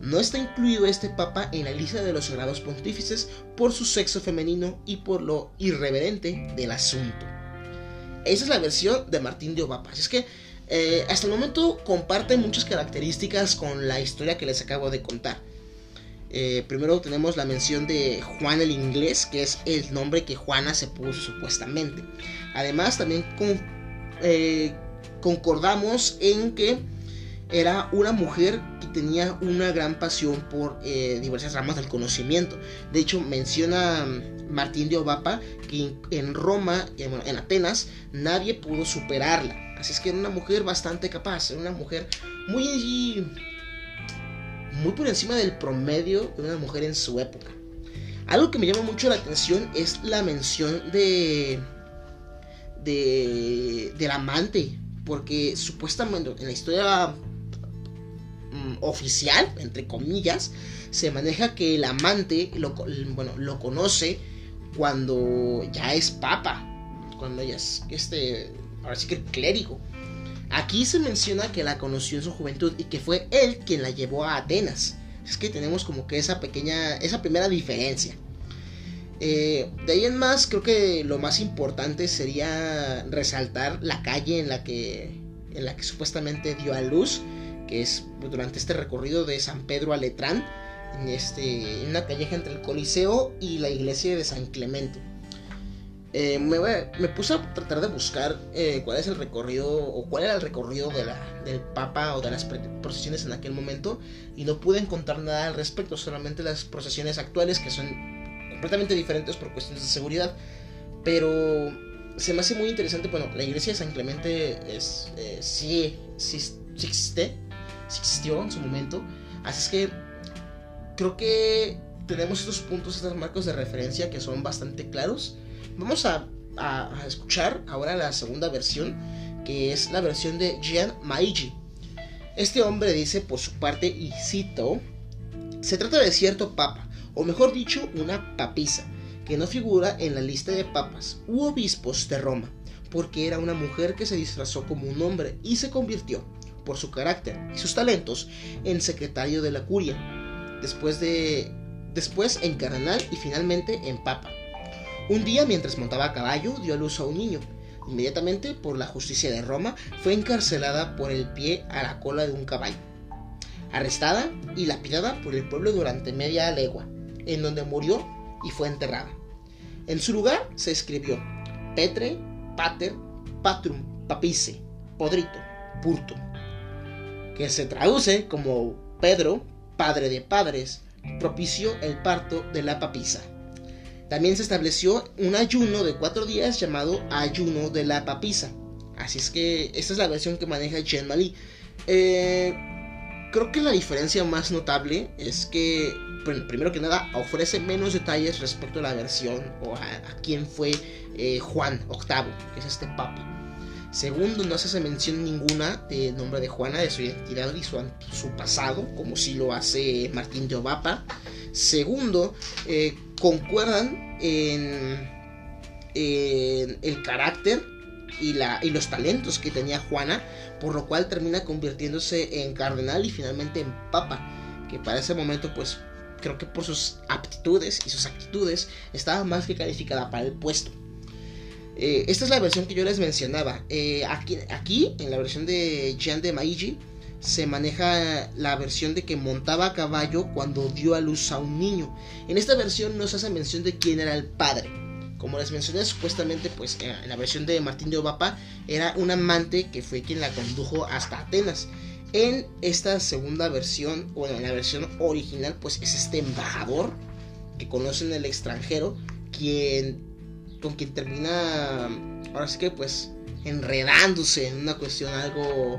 A: No está incluido este papa en la lista de los sagrados pontífices por su sexo femenino y por lo irreverente del asunto. Esa es la versión de Martín de Obapa. Así es que eh, hasta el momento comparte muchas características con la historia que les acabo de contar. Eh, primero tenemos la mención de Juan el Inglés, que es el nombre que Juana se puso supuestamente. Además, también eh, concordamos en que era una mujer que tenía una gran pasión por eh, diversas ramas del conocimiento. De hecho, menciona Martín de Obapa que en Roma, en Atenas, nadie pudo superarla. Así es que era una mujer bastante capaz, era una mujer muy muy por encima del promedio de una mujer en su época. Algo que me llama mucho la atención es la mención de, de del amante, porque supuestamente en la historia mm, oficial, entre comillas, se maneja que el amante lo, bueno, lo conoce cuando ya es papa, cuando ya es este, ahora sí que el clérigo. Aquí se menciona que la conoció en su juventud y que fue él quien la llevó a Atenas. Es que tenemos como que esa pequeña, esa primera diferencia. Eh, de ahí en más, creo que lo más importante sería resaltar la calle en la que, en la que supuestamente dio a luz, que es durante este recorrido de San Pedro a Letrán, en, este, en una calleja entre el Coliseo y la iglesia de San Clemente. Eh, me, puse a tratar de buscar eh, cuál es el recorrido o cuál era el recorrido del Papa o de las procesiones en aquel momento y no pude encontrar nada al respecto, solamente las procesiones actuales que son completamente diferentes por cuestiones de seguridad, pero se me hace muy interesante, bueno, la iglesia de San Clemente es, eh, sí, sí, sí existe, existió en su momento, así es que creo que tenemos estos puntos, estos marcos de referencia que son bastante claros Vamos a, escuchar ahora la segunda versión, que es la versión de Gian Maiji. Este hombre dice por su parte, y cito, se trata de cierto papa, o mejor dicho, una papisa, que no figura en la lista de papas u obispos de Roma, porque era una mujer que se disfrazó como un hombre y se convirtió, por su carácter y sus talentos, en secretario de la curia, después, de, después en cardenal y finalmente en papa. Un día, mientras montaba a caballo, dio a luz a un niño. Inmediatamente, por la justicia de Roma, fue encarcelada por el pie a la cola de un caballo. Arrestada y lapidada por el pueblo durante media legua, en donde murió y fue enterrada. En su lugar se escribió Petre, Pater, Patrum, Papice, Podrito, Purto, que se traduce como Pedro, padre de padres, propició el parto de la papisa. También se estableció un ayuno de cuatro días llamado ayuno de la papisa. Así es que esta es la versión que maneja Jean Mali. Eh, creo que la diferencia más notable es que, primero que nada, ofrece menos detalles respecto a la versión o a, quién fue eh, Juan VIII, que es este papa. Segundo, no se hace mención ninguna del nombre de Juana, de su identidad y su, pasado, como si lo hace Martín de Obapa. Segundo, eh, concuerdan en, el carácter y los talentos que tenía Juana, por lo cual termina convirtiéndose en cardenal y finalmente en papa, que para ese momento pues creo que por sus aptitudes y sus actitudes estaba más que calificada para el puesto. Eh, esta es la versión que yo les mencionaba. Eh, aquí, aquí, en la versión de Jean de Maiji, se maneja la versión de que montaba a caballo cuando dio a luz a un niño. En esta versión no se hace mención de quién era el padre. Como les mencioné, supuestamente, pues en la versión de Martín de Obapa era un amante que fue quien la condujo hasta Atenas. En esta segunda versión, bueno, en la versión original, pues es este embajador que conoce en el extranjero, quien con quien termina, ahora sí que pues enredándose en una cuestión algo,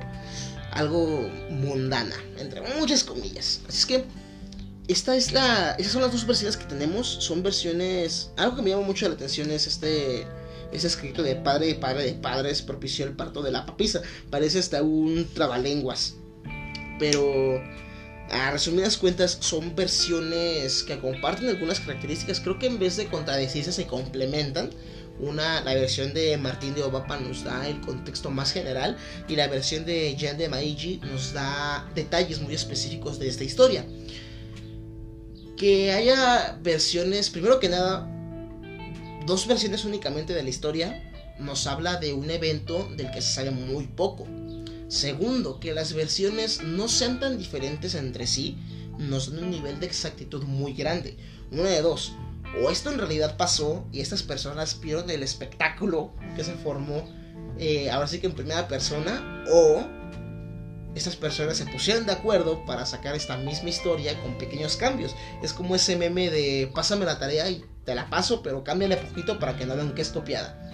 A: algo mundana, entre muchas comillas. Así es que esta es la, esas son las dos versiones que tenemos, son versiones, algo que me llama mucho la atención es este ese escrito de padre de padre de padres propició el parto de la papisa. Parece hasta un trabalenguas. Pero a resumidas cuentas son versiones que comparten algunas características. Creo que en vez de contradecirse se complementan. Una, la versión de Martín de Obapa nos da el contexto más general y la versión de Jean de Maiji nos da detalles muy específicos de esta historia. Que haya versiones, primero que nada, dos versiones únicamente de la historia nos habla de un evento del que se sabe muy poco. Segundo, que las versiones no sean tan diferentes entre sí nos dan un nivel de exactitud muy grande. Una de dos, o esto en realidad pasó y estas personas vieron el espectáculo que se formó, eh, ahora sí que en primera persona, o estas personas se pusieron de acuerdo para sacar esta misma historia con pequeños cambios. Es como ese meme de pásame la tarea y te la paso, pero cámbiale poquito para que no vean que es copiada.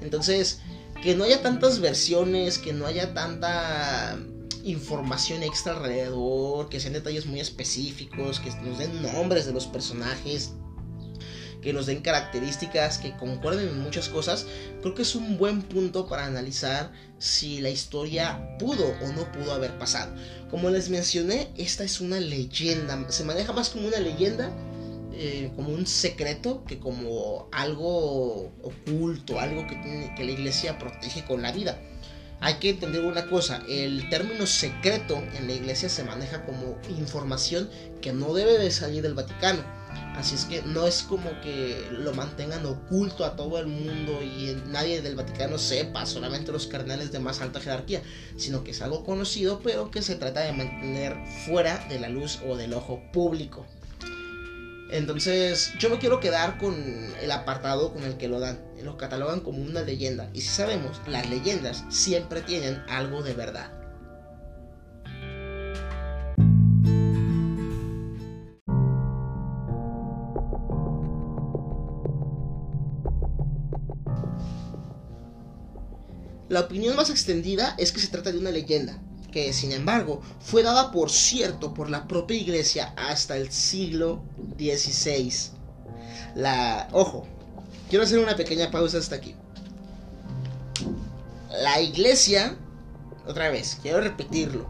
A: Entonces, que no haya tantas versiones, que no haya tanta información extra alrededor, que sean detalles muy específicos, que nos den nombres de los personajes, que nos den características que concuerden en muchas cosas, creo que es un buen punto para analizar si la historia pudo o no pudo haber pasado. Como les mencioné, esta es una leyenda, se maneja más como una leyenda eh, como un secreto que como algo oculto, algo que, que la iglesia protege con la vida. Hay que entender una cosa, el término secreto en la iglesia se maneja como información que no debe de salir del Vaticano. Así es que no es como que lo mantengan oculto a todo el mundo y nadie del Vaticano sepa, solamente los cardenales de más alta jerarquía, sino que es algo conocido, pero que se trata de mantener fuera de la luz o del ojo público. Entonces, yo me quiero quedar con el apartado con el que lo dan. Lo catalogan como una leyenda. Y si sabemos, las leyendas siempre tienen algo de verdad. La opinión más extendida es que se trata de una leyenda, que sin embargo fue dada por cierto por la propia iglesia hasta el siglo XVI. La, ojo, quiero hacer una pequeña pausa hasta aquí. La iglesia, otra vez, quiero repetirlo.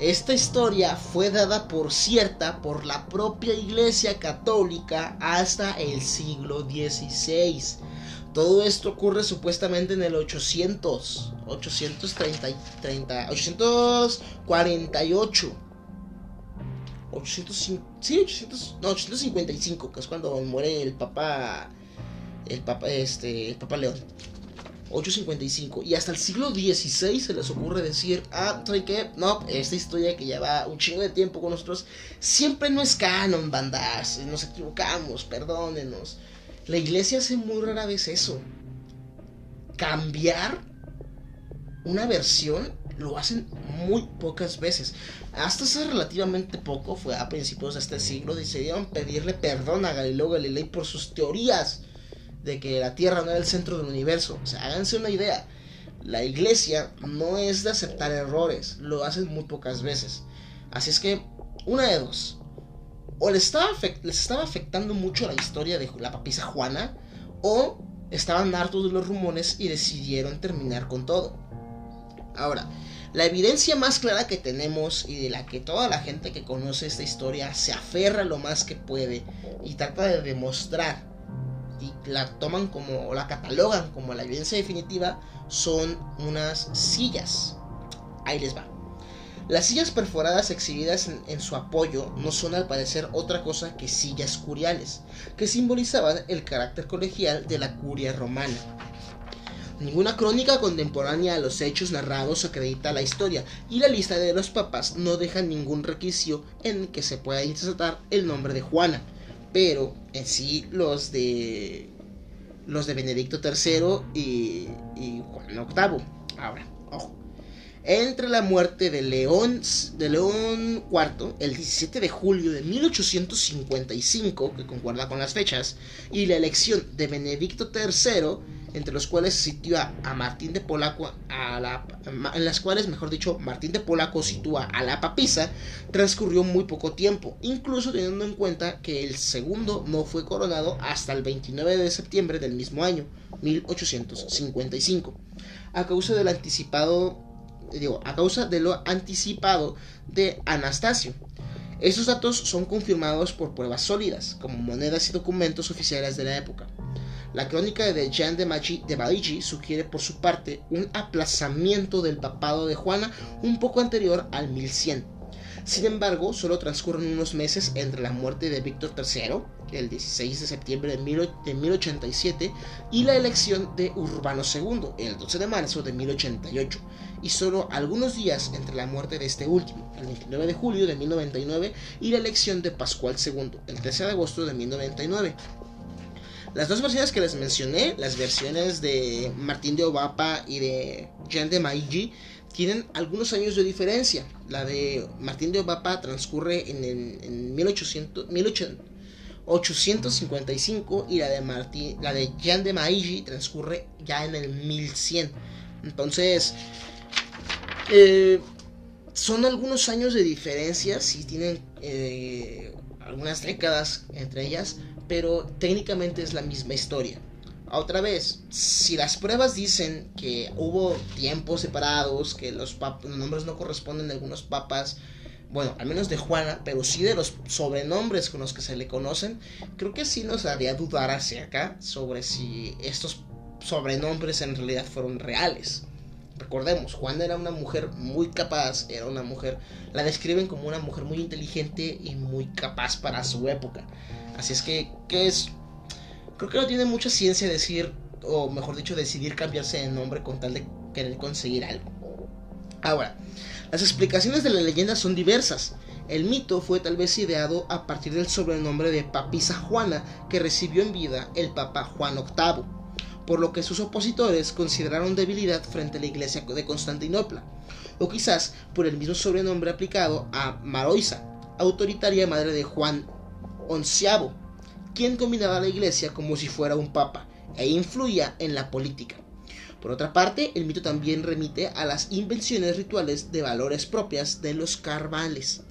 A: Esta historia fue dada por cierta por la propia iglesia católica hasta el siglo XVI. Todo esto ocurre supuestamente en el 800, 830, 30, 848. 800, sí, 800, no, 855, que es cuando muere el Papa, el Papa, este, el Papa León. 855. Y hasta el siglo XVI se les ocurre decir, ah, ¿saben qué? No, esta historia que lleva un chingo de tiempo con nosotros, siempre no es canon, bandas. Nos equivocamos, perdónenos. La iglesia hace muy rara vez eso. Cambiar una versión lo hacen muy pocas veces. Hasta hace relativamente poco, fue a principios de este siglo, decidieron pedirle perdón a Galileo Galilei por sus teorías de que la Tierra no era el centro del universo. O sea, háganse una idea. La iglesia no es de aceptar errores, lo hacen muy pocas veces. Así es que, una de dos o les estaba, les estaba afectando mucho la historia de la papisa Juana, o estaban hartos de los rumores y decidieron terminar con todo. Ahora, la evidencia más clara que tenemos y de la que toda la gente que conoce esta historia se aferra lo más que puede y trata de demostrar y la toman como o la catalogan como la evidencia definitiva son unas sillas. Ahí les va. Las sillas perforadas exhibidas en, su apoyo no son al parecer otra cosa que sillas curiales, que simbolizaban el carácter colegial de la curia romana. Ninguna crónica contemporánea a los hechos narrados acredita la historia y la lista de los papas no deja ningún requisito en que se pueda insertar el nombre de Juana, pero en sí los de los de Benedicto III y, y Juan VIII. Ahora, ojo. Entre la muerte de León, IV, el 17 de julio de 1855, que concuerda con las fechas, y la elección de Benedicto III, entre los cuales sitúa a Martín de Polaco a la, en las cuales, mejor dicho, Martín de Polaco sitúa a la papisa, transcurrió muy poco tiempo, incluso teniendo en cuenta que el segundo no fue coronado hasta el 29 de septiembre del mismo año, 1855, a causa del anticipado digo, a causa de lo anticipado de Anastasio. Esos datos son confirmados por pruebas sólidas, como monedas y documentos oficiales de la época. La crónica de Jean de, Machi, de sugiere por su parte un aplazamiento del papado de Juana un poco anterior al 1100 sin embargo, solo transcurren unos meses entre la muerte de Víctor III, el 16 de septiembre de, 1087, y la elección de Urbano II, el 12 de marzo de 1088, y solo algunos días entre la muerte de este último, el 29 de julio de 1099, y la elección de Pascual II, el 13 de agosto de 1099. Las dos versiones que les mencioné, las versiones de Martín de Obapa y de Jean de Maigi, tienen algunos años de diferencia. La de Martín de Obapa transcurre en, en 1800, 1855 y la de, Martín, la de Jean de Maigi transcurre ya en el 1100. Entonces, eh, son algunos años de diferencia, si tienen eh, algunas décadas entre ellas, pero técnicamente es la misma historia. Otra vez, si las pruebas dicen que hubo tiempos separados, que los, nombres no corresponden a algunos papas, bueno, al menos de Juana, pero sí de los sobrenombres con los que se le conocen, creo que sí nos haría dudar acerca sobre si estos sobrenombres en realidad fueron reales. Recordemos, Juana era una mujer muy capaz, era una mujer, la describen como una mujer muy inteligente y muy capaz para su época. Así es que, ¿qué es Creo que no tiene mucha ciencia decir, o mejor dicho, decidir cambiarse de nombre con tal de querer conseguir algo. Ahora, las explicaciones de la leyenda son diversas. El mito fue tal vez ideado a partir del sobrenombre de Papisa Juana que recibió en vida el Papa Juan VIII, por lo que sus opositores consideraron debilidad frente a la iglesia de Constantinopla, o quizás por el mismo sobrenombre aplicado a Maroisa, autoritaria madre de Juan XI, quien dominaba la iglesia como si fuera un papa e influía en la política. Por otra parte, el mito también remite a las invenciones rituales de valores propias de los carvales.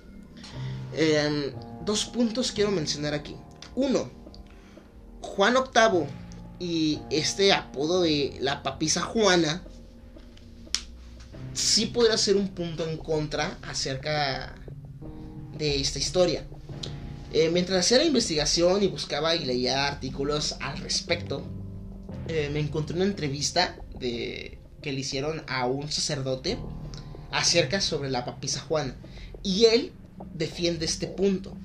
A: Em, dos puntos quiero mencionar aquí. Uno, Juan VIII y este apodo de la papisa Juana sí podría ser un punto en contra acerca de esta historia. Eh, mientras hacía la investigación y buscaba y leía artículos al respecto, eh, me encontré una entrevista de, que le hicieron a un sacerdote acerca sobre la papisa Juana. Y él defiende este punto.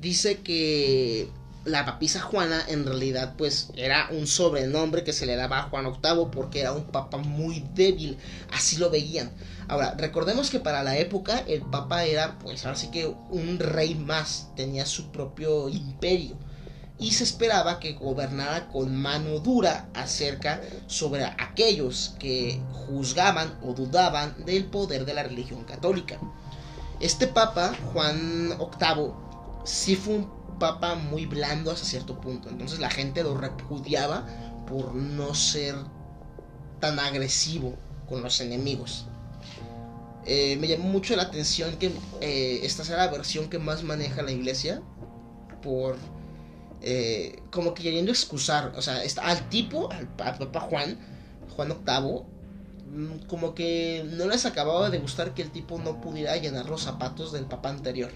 A: Dice que la papisa Juana en realidad pues era un sobrenombre que se le daba a Juan VIII porque era un papa muy débil, así lo veían. Ahora, recordemos que para la época el papa era pues ahora sí que un rey más, tenía su propio imperio y se esperaba que gobernara con mano dura acerca sobre aquellos que juzgaban o dudaban del poder de la religión católica. Este papa, Juan VIII, sí fue un papa muy blando hasta cierto punto. Entonces la gente lo repudiaba por no ser tan agresivo con los enemigos. Eh, me llamó mucho la atención que eh, esta sea la versión que más maneja la iglesia por eh, como que queriendo excusar, o sea, al tipo, al, Papa Juan, Juan VIII, mm, como que no les acababa de gustar que el tipo no pudiera llenar los zapatos del Papa anterior.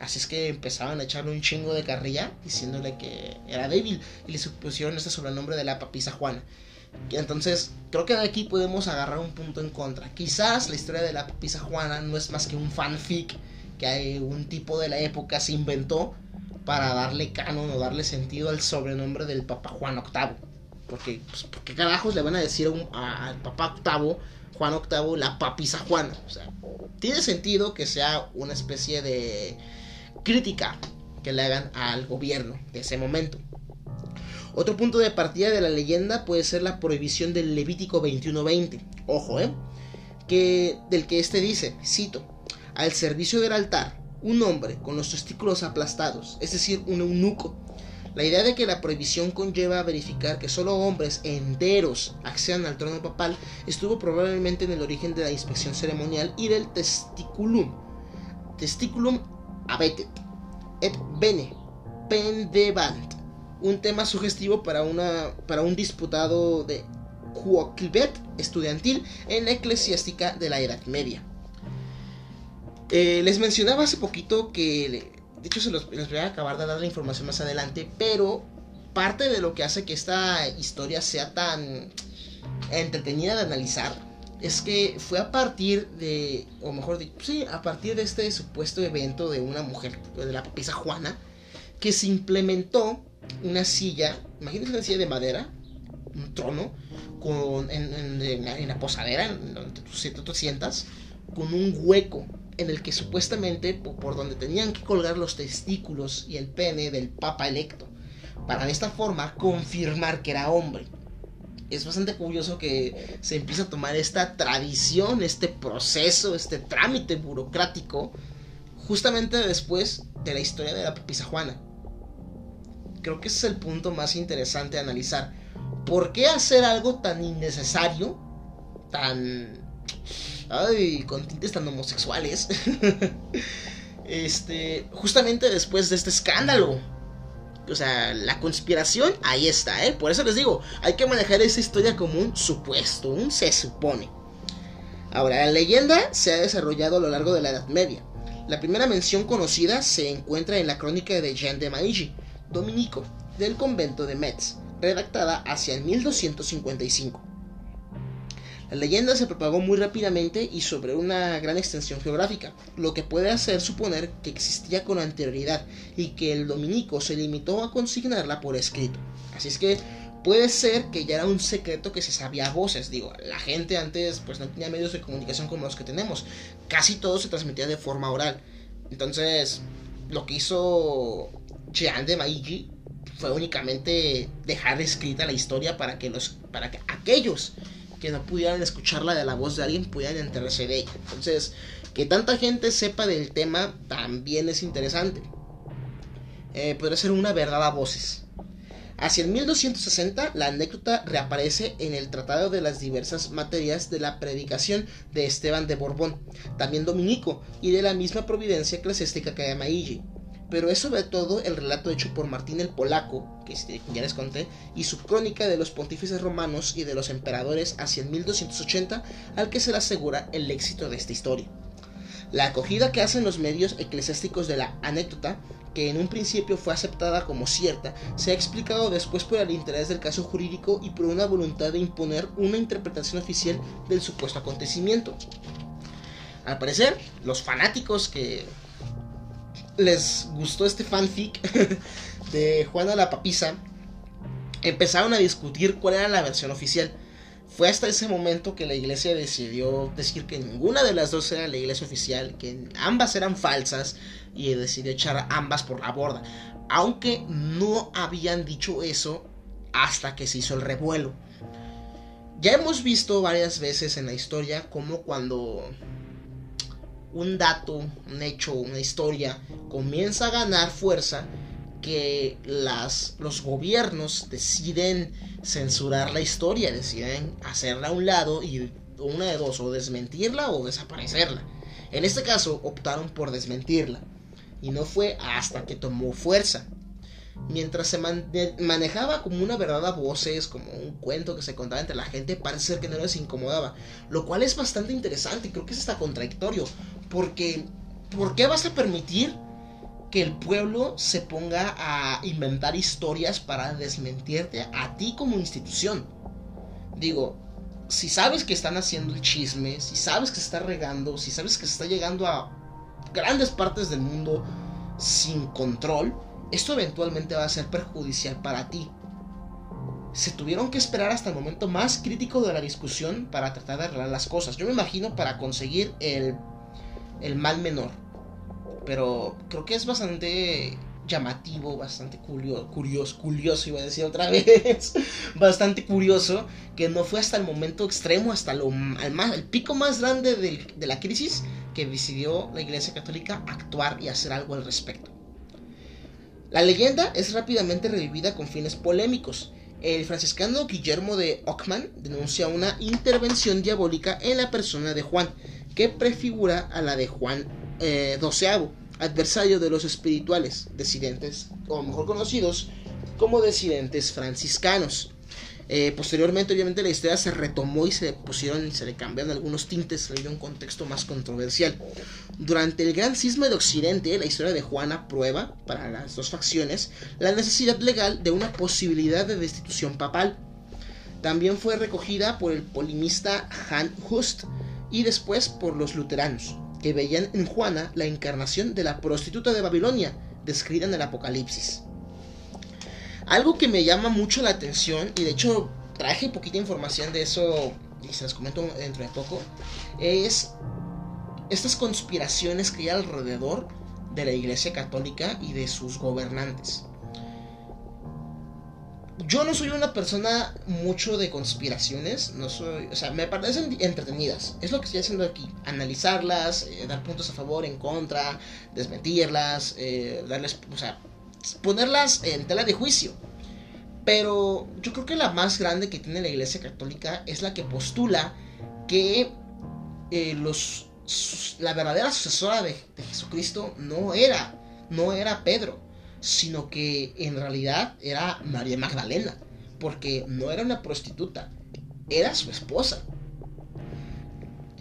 A: Así es que empezaban a echarle un chingo de carrilla diciéndole que era débil y le supusieron este sobrenombre de la papisa Juana. Entonces, creo que de aquí podemos agarrar un punto en contra. Quizás la historia de la papisa Juana no es más que un fanfic que un tipo de la época se inventó para darle canon o darle sentido al sobrenombre del Papa Juan VIII. Porque, pues, ¿por qué carajos le van a decir al Papa VIII, Juan VIII, la papisa Juana? O sea, tiene sentido que sea una especie de crítica que le hagan al gobierno de ese momento. Otro punto de partida de la leyenda puede ser la prohibición del Levítico 21:20. Ojo, ¿eh? Que, del que este dice, cito, al servicio del altar, un hombre con los testículos aplastados, es decir, un eunuco. La idea de que la prohibición conlleva verificar que solo hombres enteros accedan al trono papal estuvo probablemente en el origen de la inspección ceremonial y del testiculum. Testiculum abetet et bene pendebant. Un tema sugestivo para, una, para un disputado de Cuoclibet estudiantil en la eclesiástica de la Edad Media. Eh, les mencionaba hace poquito que, de hecho se los, voy a acabar de dar la información más adelante, pero parte de lo que hace que esta historia sea tan entretenida de analizar es que fue a partir de, o mejor dicho, sí, a partir de este supuesto evento de una mujer, de la papisa Juana, que se implementó una silla, imagínense una silla de madera, un trono, con, en, la posadera, en donde tú, tú sientas, con un hueco en el que supuestamente por donde tenían que colgar los testículos y el pene del papa electo, para de esta forma confirmar que era hombre. Es bastante curioso que se empiece a tomar esta tradición, este proceso, este trámite burocrático, justamente después de la historia de la papisa Juana. Creo que ese es el punto más interesante de analizar. ¿Por qué hacer algo tan innecesario, tan ay, con tintes tan homosexuales. este, justamente después de este escándalo. O sea, la conspiración ahí está, ¿eh? Por eso les digo, hay que manejar esa historia como un supuesto, un se supone. Ahora, la leyenda se ha desarrollado a lo largo de la Edad Media. La primera mención conocida se encuentra en la crónica de Jean de Maigi, dominico, del convento de Metz, redactada hacia el 1255. La leyenda se propagó muy rápidamente y sobre una gran extensión geográfica, lo que puede hacer suponer que existía con anterioridad y que el dominico se limitó a consignarla por escrito. Así es que puede ser que ya era un secreto que se sabía a voces. Digo, la gente antes pues no tenía medios de comunicación como los que tenemos. Casi todo se transmitía de forma oral. Entonces, lo que hizo Jean de Maigi fue únicamente dejar escrita la historia para que los para que aquellos que no pudieran escucharla de la voz de alguien pudieran enterarse de ella. Entonces, que tanta gente sepa del tema también es interesante. Eh, podría ser una verdad a voces. Hacia el 1260, la anécdota reaparece en el Tratado de las diversas materias de la predicación de Esteban de Borbón, también dominico, y de la misma providencia eclesiástica que Maigi pero es sobre todo el relato hecho por Martín el Polaco, que ya les conté, y su crónica de los pontífices romanos y de los emperadores hacia el 1280 al que se le asegura el éxito de esta historia. La acogida que hacen los medios eclesiásticos de la anécdota, que en un principio fue aceptada como cierta, se ha explicado después por el interés del caso jurídico y por una voluntad de imponer una interpretación oficial del supuesto acontecimiento. Al parecer, los fanáticos que les gustó este fanfic de Juana la Papisa, empezaron a discutir cuál era la versión oficial. Fue hasta ese momento que la iglesia decidió decir que ninguna de las dos era la iglesia oficial, que ambas eran falsas y decidió echar ambas por la borda. Aunque no habían dicho eso hasta que se hizo el revuelo. Ya hemos visto varias veces en la historia como cuando un dato, un hecho, una historia comienza a ganar fuerza, que las, los gobiernos deciden censurar la historia, deciden hacerla a un lado y una de dos, o desmentirla o desaparecerla. En este caso optaron por desmentirla. Y no fue hasta que tomó fuerza mientras se manejaba como una verdad a voces, como un cuento que se contaba entre la gente, parece ser que no les incomodaba. Lo cual es bastante interesante y creo que es hasta contradictorio. Porque, ¿por qué vas a permitir que el pueblo se ponga a inventar historias para desmentirte a ti como institución? Digo, si sabes que están haciendo el chisme, si sabes que se está regando, si sabes que se está llegando a grandes partes del mundo sin control, esto eventualmente va a ser perjudicial para ti. Se tuvieron que esperar hasta el momento más crítico de la discusión para tratar de arreglar las cosas. Yo me imagino para conseguir el, el mal menor. Pero creo que es bastante llamativo, bastante curioso, curioso, curioso, iba a decir otra vez, bastante curioso, que no fue hasta el momento extremo, hasta lo, más, el pico más grande de, de la crisis, que decidió la Iglesia Católica actuar y hacer algo al respecto. La leyenda es rápidamente revivida con fines polémicos. El franciscano Guillermo de Ockman denuncia una intervención diabólica en la persona de Juan, que prefigura a la de Juan eh, adversario de los espirituales, disidentes, o mejor conocidos como disidentes franciscanos. Eh, posteriormente, obviamente, la historia se retomó y se pusieron y se le cambiaron algunos tintes, se le dio un contexto más controversial. Durante el gran cisma de Occidente, la historia de Juana prueba, para las dos facciones, la necesidad legal de una posibilidad de destitución papal. También fue recogida por el polimista Han Hust y después por los luteranos, que veían en Juana la encarnación de la prostituta de Babilonia, descrita en el Apocalipsis. Algo que me llama mucho la atención, y de hecho traje poquita información de eso, y se las comento dentro de poco, es estas conspiraciones que hay alrededor de la Iglesia Católica y de sus gobernantes. Yo no soy una persona mucho de conspiraciones, no soy, o sea, me parecen entretenidas. Es lo que estoy haciendo aquí, analizarlas, eh, dar puntos a favor, en contra, desmentirlas, eh, darles, o sea, ponerlas en tela de juicio. Pero yo creo que la más grande que tiene la Iglesia Católica es la que postula que eh, los, la verdadera sucesora de, de, Jesucristo no era, no era Pedro, sino que en realidad era María Magdalena, porque no era una prostituta, era su esposa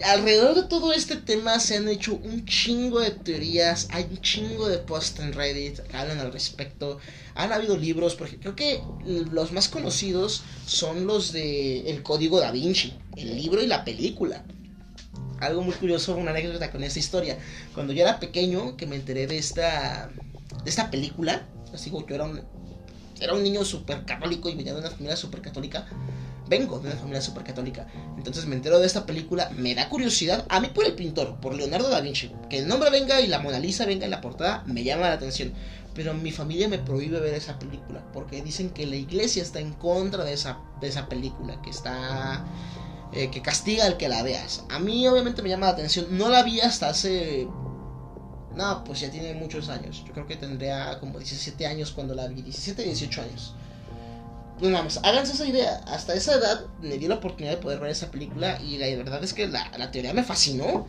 A: alrededor de todo este tema se han hecho un chingo de teorías, hay un chingo de posts en Reddit que hablan al respecto. Han habido libros, porque creo que los más conocidos son los de El Código da Vinci, el libro y la película. Algo muy curioso, una anécdota con esta historia. Cuando yo era pequeño, que me enteré de esta, de esta película, así como yo era un, era un niño súper católico y venía de una familia súper católica vengo de una familia súper católica. Entonces me entero de esta película, me da curiosidad. A mí por el pintor, por Leonardo da Vinci. Que el nombre venga y la Mona Lisa venga en la portada, me llama la atención. Pero mi familia me prohíbe ver esa película. Porque dicen que la iglesia está en contra de esa, de esa película. Que está... Eh, que castiga al que la veas. A mí obviamente me llama la atención. No la vi hasta hace... No, pues ya tiene muchos años. Yo creo que tendría como 17 años cuando la vi. 17, 18 años. Pues vamos, háganse esa idea. Hasta esa edad me di la oportunidad de poder ver esa película y la verdad es que la, teoría me fascinó.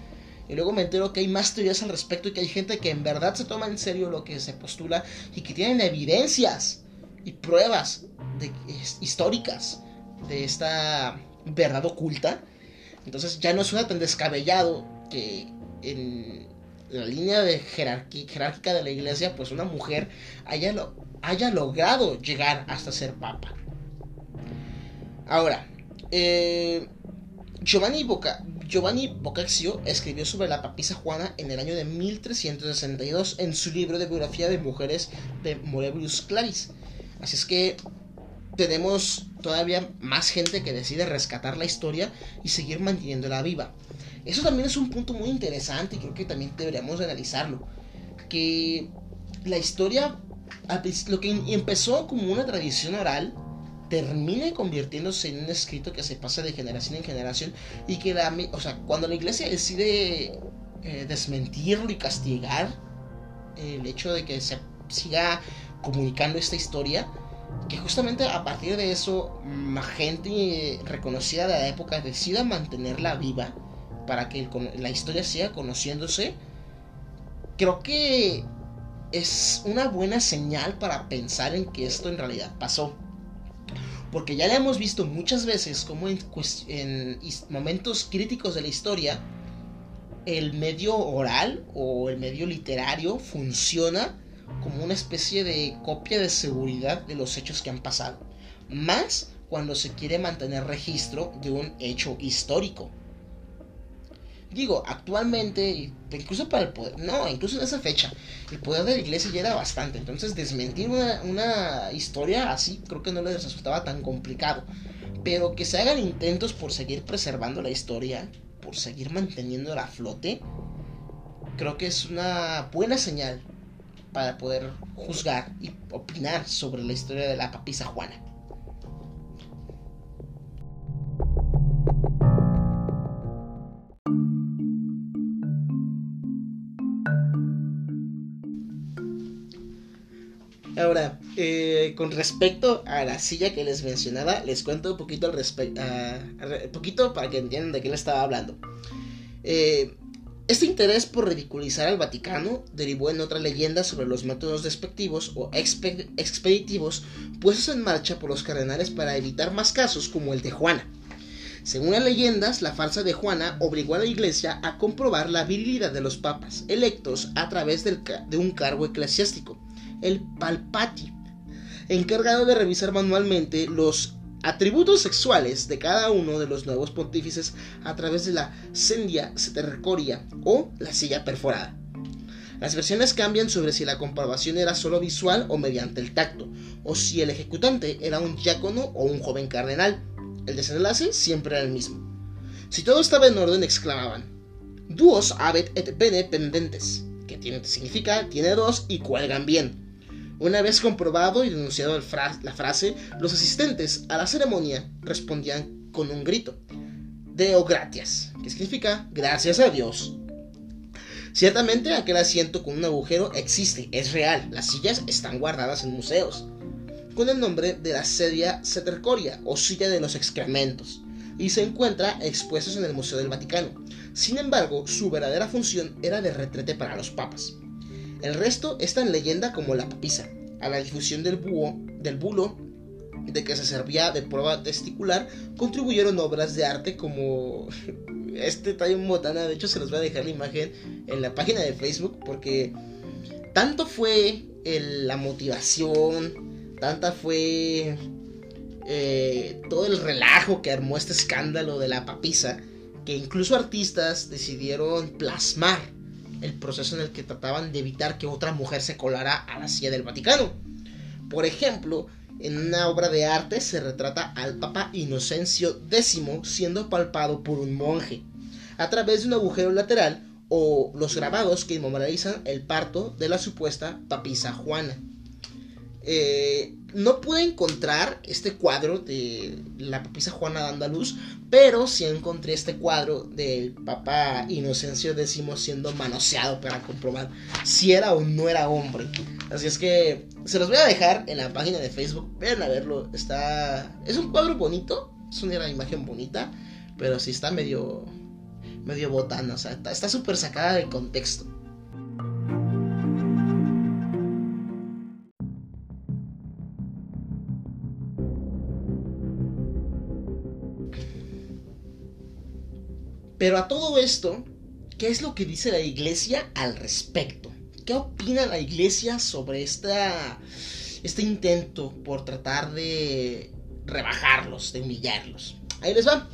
A: Y luego me entero que hay más teorías al respecto y que hay gente que en verdad se toma en serio lo que se postula y que tienen evidencias y pruebas históricas de esta verdad oculta. Entonces ya no suena tan descabellado que en la línea de jerárquica de la iglesia, pues una mujer haya, lo, haya logrado llegar hasta ser papa. Ahora, eh, Giovanni, Boccaccio escribió sobre la papisa Juana en el año de 1362 en su libro de biografía de mujeres de Morebius Claris. Así es que tenemos todavía más gente que decide rescatar la historia y seguir manteniéndola viva. Eso también es un punto muy interesante y creo que también deberíamos analizarlo. Que la historia, lo que empezó como una tradición oral, termine convirtiéndose en un escrito que se pasa de generación en generación y que o sea, cuando la iglesia decide eh, desmentirlo y castigar el hecho de que se siga comunicando esta historia, que justamente a partir de eso más gente reconocida de la época decida mantenerla viva para que la historia siga conociéndose, creo que es una buena señal para pensar en que esto en realidad pasó. Porque ya le hemos visto muchas veces como en, momentos críticos de la historia, el medio oral o el medio literario funciona como una especie de copia de seguridad de los hechos que han pasado. Más cuando se quiere mantener registro de un hecho histórico. Digo, actualmente, incluso para el poder, no, incluso en esa fecha, el poder de la iglesia ya era bastante. Entonces, desmentir una, historia así creo que no les resultaba tan complicado. Pero que se hagan intentos por seguir preservando la historia, por seguir manteniéndola a flote, creo que es una buena señal para poder juzgar y opinar sobre la historia de la papisa Juana. Ahora, eh, con respecto a la silla que les mencionaba, les cuento un poquito al respecto, poquito para que entiendan de qué les estaba hablando. Eh, este interés por ridiculizar al Vaticano derivó en otra leyenda sobre los métodos despectivos o expeditivos puestos en marcha por los cardenales para evitar más casos como el de Juana. Según las leyendas, la farsa de Juana obligó a la iglesia a comprobar la virilidad de los papas electos a través de un cargo eclesiástico el Palpati, encargado de revisar manualmente los atributos sexuales de cada uno de los nuevos pontífices a través de la sendia setercoria o la silla perforada. Las versiones cambian sobre si la comprobación era solo visual o mediante el tacto, o si el ejecutante era un diácono o un joven cardenal. El desenlace siempre era el mismo. Si todo estaba en orden, exclamaban: Duos abet et bene pendentes, que significa tiene dos y cuelgan bien. Una vez comprobado y denunciado la frase, los asistentes a la ceremonia respondían con un grito, Deo gratias, que significa gracias a Dios. Ciertamente aquel asiento con un agujero existe, es real, las sillas están guardadas en museos, con el nombre de la sedia Setercoria o silla de los excrementos, y se encuentra expuestos en el Museo del Vaticano. Sin embargo, su verdadera función era de retrete para los papas. El resto es tan leyenda como la papisa. A la difusión del del bulo, de que se servía de prueba testicular, contribuyeron obras de arte como este tallo botana. De hecho, se los voy a dejar la imagen en la página de Facebook porque tanto fue la motivación, tanta fue eh, todo el relajo que armó este escándalo de la papisa, que incluso artistas decidieron plasmar el proceso en el que trataban de evitar que otra mujer se colara a la silla del Vaticano. Por ejemplo, en una obra de arte se retrata al Papa Inocencio X siendo palpado por un monje, a través de un agujero lateral o los grabados que inmortalizan el parto de la supuesta papisa Juana. Eh, no pude encontrar este cuadro de la papisa Juana de Andaluz, pero sí encontré este cuadro del Papa Inocencio X siendo manoseado para comprobar si era o no era hombre. Así es que se los voy a dejar en la página de Facebook. Vayan a verlo. Está. Es un cuadro bonito. Es una imagen bonita. Pero sí está medio. medio botana. O sea, está súper sacada de contexto. Pero a todo esto, ¿qué es lo que dice la iglesia al respecto? ¿Qué opina la iglesia sobre esta, este intento por tratar de rebajarlos, de humillarlos? Ahí les va.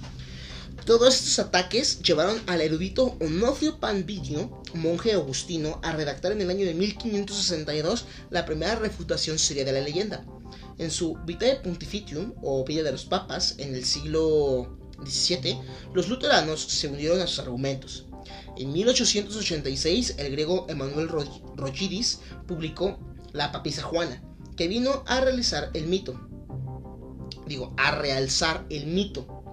A: Todos estos ataques llevaron al erudito Onofrio Panvidio, monje agustino, a redactar en el año de 1562 la primera refutación seria de la leyenda. En su Vitae Pontificium, o Vida de los Papas, en el siglo 17, los luteranos se unieron a sus argumentos. En 1886, el griego Emanuel Rogidis publicó La Papisa Juana, que vino a realizar el mito. Digo, a realzar el mito.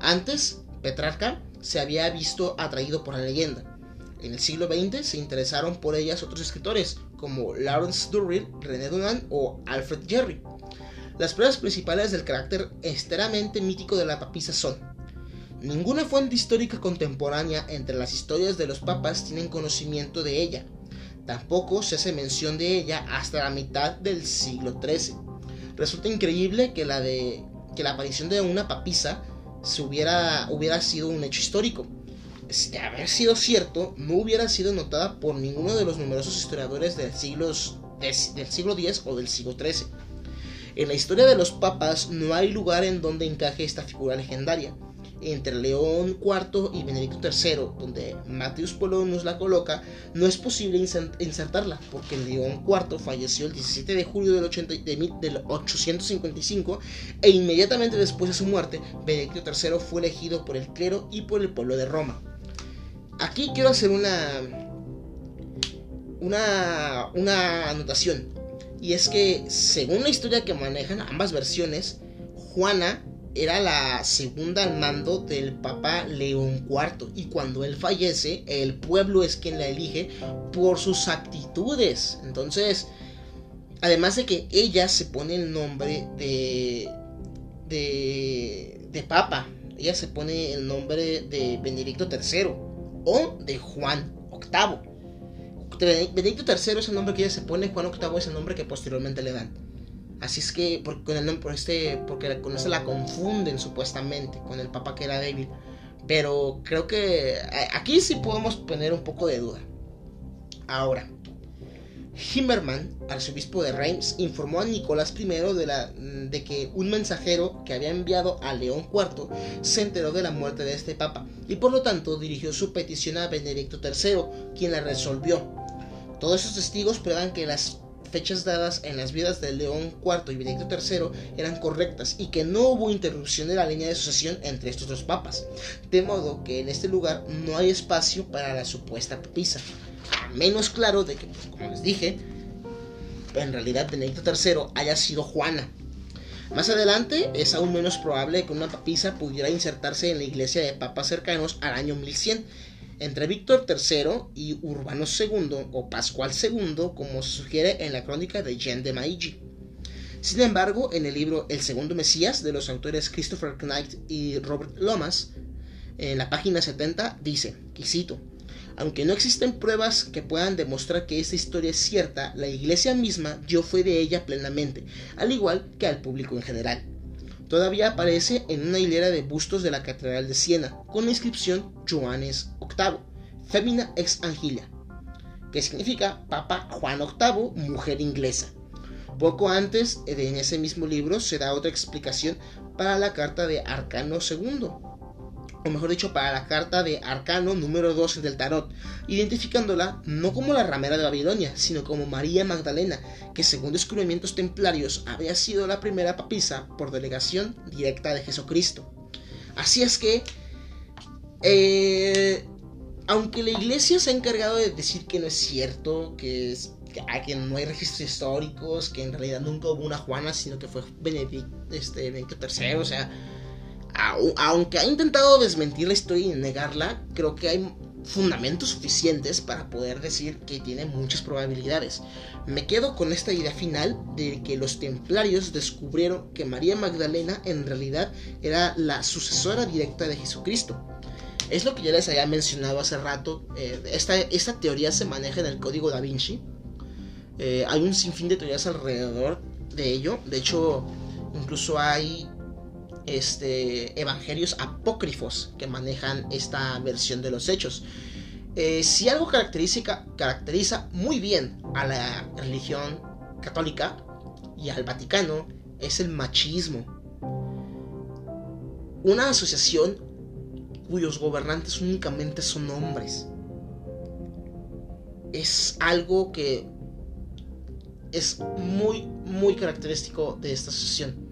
A: Antes, Petrarca se había visto atraído por la leyenda. En el siglo XX se interesaron por ellas otros escritores como Lawrence Durrell, René Dunant o Alfred Jerry. Las pruebas principales del carácter enteramente mítico de la papisa son Ninguna fuente histórica contemporánea entre las historias de los papas tienen conocimiento de ella. Tampoco se hace mención de ella hasta la mitad del siglo XIII. Resulta increíble que la, de, que la aparición de una papisa se hubiera, hubiera sido un hecho histórico. De haber sido cierto, no hubiera sido notada por ninguno de los numerosos historiadores del, del siglo X o del siglo XIII. En la historia de los papas no hay lugar en donde encaje esta figura legendaria. Entre León IV y Benedicto III, donde Matheus Polonius la coloca, no es posible insertarla, porque León IV falleció el 17 de julio del, 855 e inmediatamente después de su muerte, Benedicto III fue elegido por el clero y por el pueblo de Roma. Aquí quiero hacer una, una anotación. Y es que, según la historia que manejan ambas versiones, Juana era la segunda al mando del Papa León IV. Y cuando él fallece, el pueblo es quien la elige por sus actitudes. Entonces, además de que ella se pone el nombre de, de, de Papa, ella se pone el nombre de Benedicto III o de Juan VIII. Benedicto III es el nombre que ella se pone, Juan VIII es el nombre que posteriormente le dan. Así es que por, con el, por este, porque con eso la confunden supuestamente con el papa que era débil. Pero creo que aquí sí podemos poner un poco de duda. Ahora, Himmerman, arzobispo de Reims, informó a Nicolás I de, la, de que un mensajero que había enviado a León IV se enteró de la muerte de este papa y por lo tanto dirigió su petición a Benedicto III, quien la resolvió. Todos esos testigos prueban que las fechas dadas en las vidas de León IV y Benedicto III eran correctas y que no hubo interrupción de la línea de sucesión entre estos dos papas, de modo que en este lugar no hay espacio para la supuesta papisa. Menos claro de que, pues, como les dije, en realidad Benedicto III haya sido Juana. Más adelante es aún menos probable que una papisa pudiera insertarse en la iglesia de papas cercanos al año 1100 entre Víctor III y Urbano II o Pascual II, como sugiere en la crónica de Jean de Maigi. Sin embargo, en el libro El Segundo Mesías de los autores Christopher Knight y Robert Lomas, en la página 70 dice, y cito, aunque no existen pruebas que puedan demostrar que esta historia es cierta, la iglesia misma dio fe de ella plenamente, al igual que al público en general. Todavía aparece en una hilera de bustos de la Catedral de Siena, con la inscripción Joanes VIII, Femina ex Angilia, que significa Papa Juan VIII, mujer inglesa. Poco antes, en ese mismo libro, se da otra explicación para la carta de Arcano II, o mejor dicho, para la carta de Arcano número 12 del Tarot, identificándola no como la ramera de Babilonia, sino como María Magdalena, que según descubrimientos templarios había sido la primera papisa por delegación directa de Jesucristo. Así es que, eh, aunque la iglesia se ha encargado de decir que no es cierto, que, es, que, no hay registros históricos, que en realidad nunca hubo una Juana, sino que fue Benedicto, este, Benedicto III, o sea, aunque ha intentado desmentir la y negarla, creo que hay fundamentos suficientes para poder decir que tiene muchas probabilidades. Me quedo con esta idea final de que los templarios descubrieron que María Magdalena en realidad era la sucesora directa de Jesucristo. Es lo que ya les había mencionado hace rato. Eh, esta, teoría se maneja en el código da Vinci. Eh, hay un sinfín de teorías alrededor de ello. De hecho, incluso hay este, evangelios apócrifos que manejan esta versión de los hechos. Eh, si algo caracteriza muy bien a la religión católica y al Vaticano es el machismo. Una asociación cuyos gobernantes únicamente son hombres. Es algo que es muy, muy característico de esta asociación.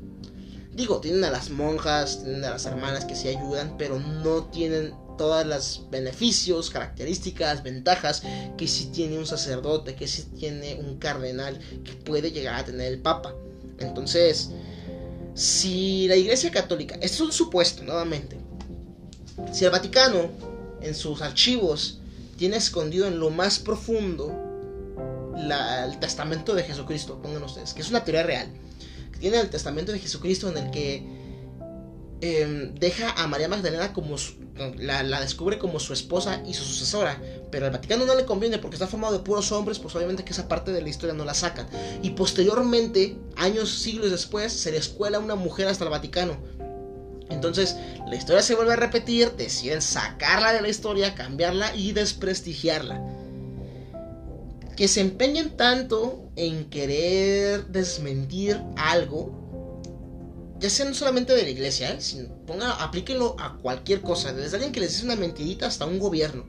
A: Digo, tienen a las monjas, tienen a las hermanas que sí ayudan, pero no tienen todos los beneficios, características, ventajas que sí tiene un sacerdote, que sí tiene un cardenal, que puede llegar a tener el papa. Entonces, si la Iglesia Católica, esto es un supuesto nuevamente, si el Vaticano en sus archivos tiene escondido en lo más profundo el testamento de Jesucristo, pongan ustedes, que es una teoría real, tiene el testamento de Jesucristo en el que em, deja a María Magdalena como la, descubre como su esposa y su sucesora, pero al Vaticano no le conviene porque está formado de puros hombres, pues obviamente que esa parte de la historia no la sacan. Y posteriormente, años, siglos después, se le escuela una mujer hasta el Vaticano. Entonces, la historia se vuelve a repetir, deciden sacarla de la historia, cambiarla y desprestigiarla que se empeñen tanto en querer desmentir algo, ya sea no solamente de la iglesia, ¿eh? sino aplíquenlo a cualquier cosa, desde alguien que les dice una mentirita hasta un gobierno.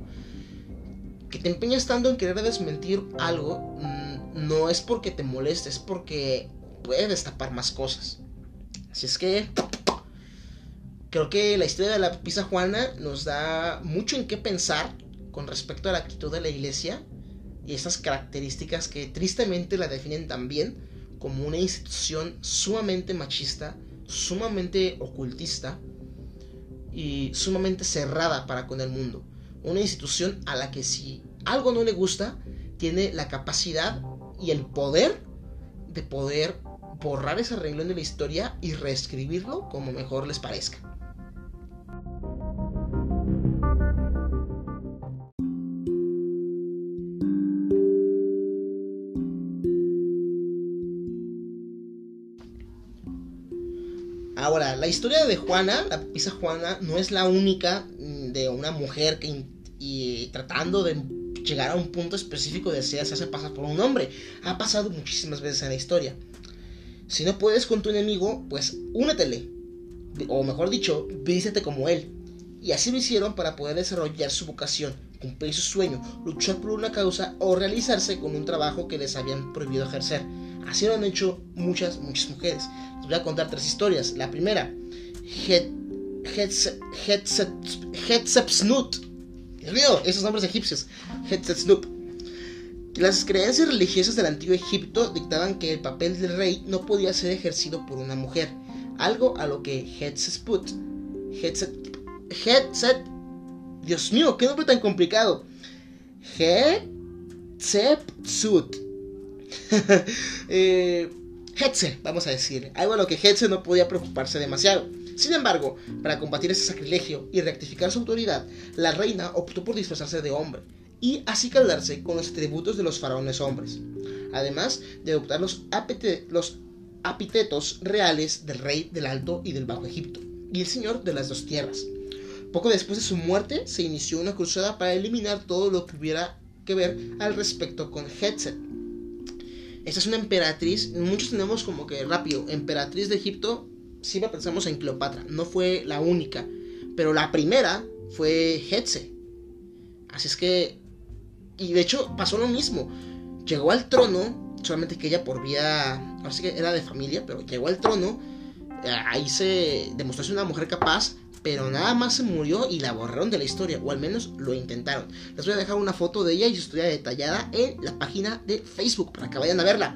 A: Que te empeñes tanto en querer desmentir algo, mm, no es porque te moleste, es porque puede destapar más cosas. Así es que creo que la historia de la pizza Juana nos da mucho en qué pensar con respecto a la actitud de la iglesia y estas características que tristemente la definen también como una institución sumamente machista, sumamente ocultista y sumamente cerrada para con el mundo. Una institución a la que si algo no le gusta, tiene la capacidad y el poder de poder borrar ese renglón de la historia y reescribirlo como mejor les parezca. Ahora, la historia de Juana, la pisa Juana, no es la única mm, de una mujer que tratando de llegar a un punto específico de se hace pasar por un hombre. Ha pasado muchísimas veces en la historia. Si no puedes con tu enemigo, pues únetele. O mejor dicho, vístete como él. Y así lo hicieron para poder desarrollar su vocación, cumplir su sueño, luchar por una causa o realizarse con un trabajo que les habían prohibido ejercer. Así lo han hecho muchas, muchas mujeres. Les voy a contar tres historias. La primera, Snut. Dios mío, esos nombres egipcios. Snoop. Las creencias religiosas del antiguo Egipto dictaban que el papel del rey no podía ser ejercido por una mujer, algo a lo que Hatshepsut, Hatshep, Dios mío, qué nombre tan complicado, Hatshepsut, eh, vamos a decir, algo a lo que Hetze no podía preocuparse demasiado. Sin embargo, para combatir ese sacrilegio y rectificar su autoridad, la reina optó por disfrazarse de hombre y así caldarse con los atributos de los faraones hombres, además de adoptar los, los apitetos reales del rey del Alto y del Bajo Egipto, y el señor de las dos tierras. Poco después de su muerte se inició una cruzada para eliminar todo lo que hubiera que ver al respecto con Hetset. Esta es una emperatriz, muchos tenemos como que rápido, emperatriz de Egipto, siempre pensamos en Cleopatra, no fue la única, pero la primera fue Hetze. Así es que y de hecho pasó lo mismo. Llegó al trono, solamente que ella por vía, así que era de familia, pero llegó al trono. Ahí se demostró ser una mujer capaz, pero nada más se murió y la borraron de la historia, o al menos lo intentaron. Les voy a dejar una foto de ella y su historia detallada en la página de Facebook para que vayan a verla.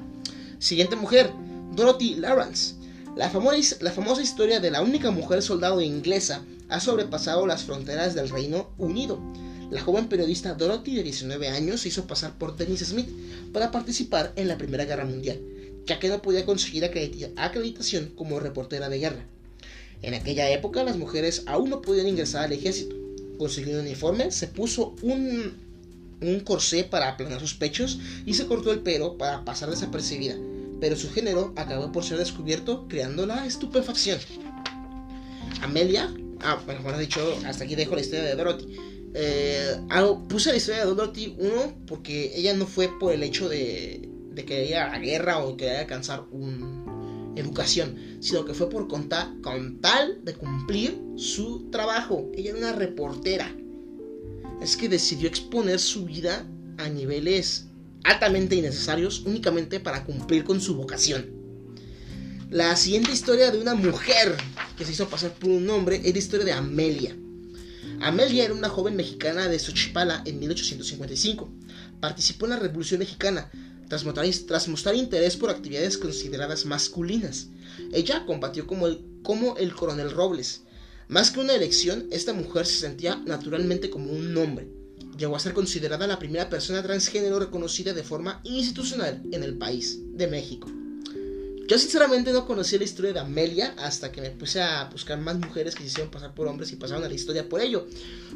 A: Siguiente mujer, Dorothy Lawrence. La famosa, la famosa historia de la única mujer soldado inglesa ha sobrepasado las fronteras del Reino Unido la joven periodista Dorothy, de 19 años, se hizo pasar por Dennis Smith para participar en la Primera Guerra Mundial, ya que no podía conseguir acreditación como reportera de guerra. En aquella época las mujeres aún no podían ingresar al ejército. Consiguió un uniforme, se puso un, un corsé para aplanar sus pechos y se cortó el pelo para pasar desapercibida, pero su género acabó por ser descubierto creando la estupefacción. Amelia, ah, bueno, como dicho, hasta aquí dejo la historia de Dorothy. Eh, puse la historia de Dorothy, uno, porque ella no fue por el hecho de, de que ir a la guerra o que alcanzar una educación, sino que fue por contar, con tal de cumplir su trabajo. Ella era una reportera. Es que decidió exponer su vida a niveles altamente innecesarios únicamente para cumplir con su vocación. La siguiente historia de una mujer que se hizo pasar por un hombre es la historia de Amelia. Amelia era una joven mexicana de Xochipala en 1855. Participó en la Revolución Mexicana tras mostrar, interés por actividades consideradas masculinas. Ella combatió como el, coronel Robles. Más que una elección, esta mujer se sentía naturalmente como un hombre. Llegó a ser considerada la primera persona transgénero reconocida de forma institucional en el país de México. Yo sinceramente no conocía la historia de Amelia hasta que me puse a buscar más mujeres que se hicieron pasar por hombres y pasaron a la historia por ello.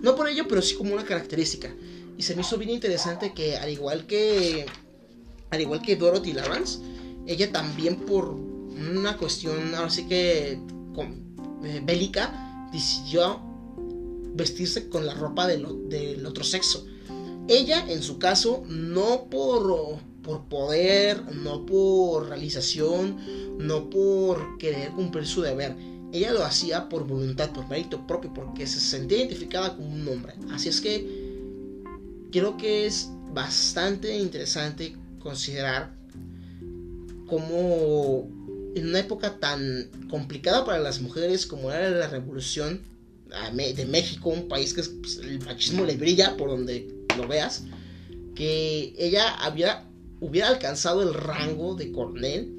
A: No por ello, pero sí como una característica. Y se me hizo bien interesante que al igual que al igual que Dorothy Lawrence, ella también por una cuestión ahora que eh, bélica decidió vestirse con la ropa del otro sexo. Ella, en su caso, no por por poder, no por realización, no por querer cumplir su deber. Ella lo hacía por voluntad, por mérito propio, porque se sentía identificada como un hombre. Así es que creo que es bastante interesante considerar cómo en una época tan complicada para las mujeres como era la revolución de México, un país que pues, el machismo le brilla por donde lo veas, que ella había, hubiera alcanzado el rango de coronel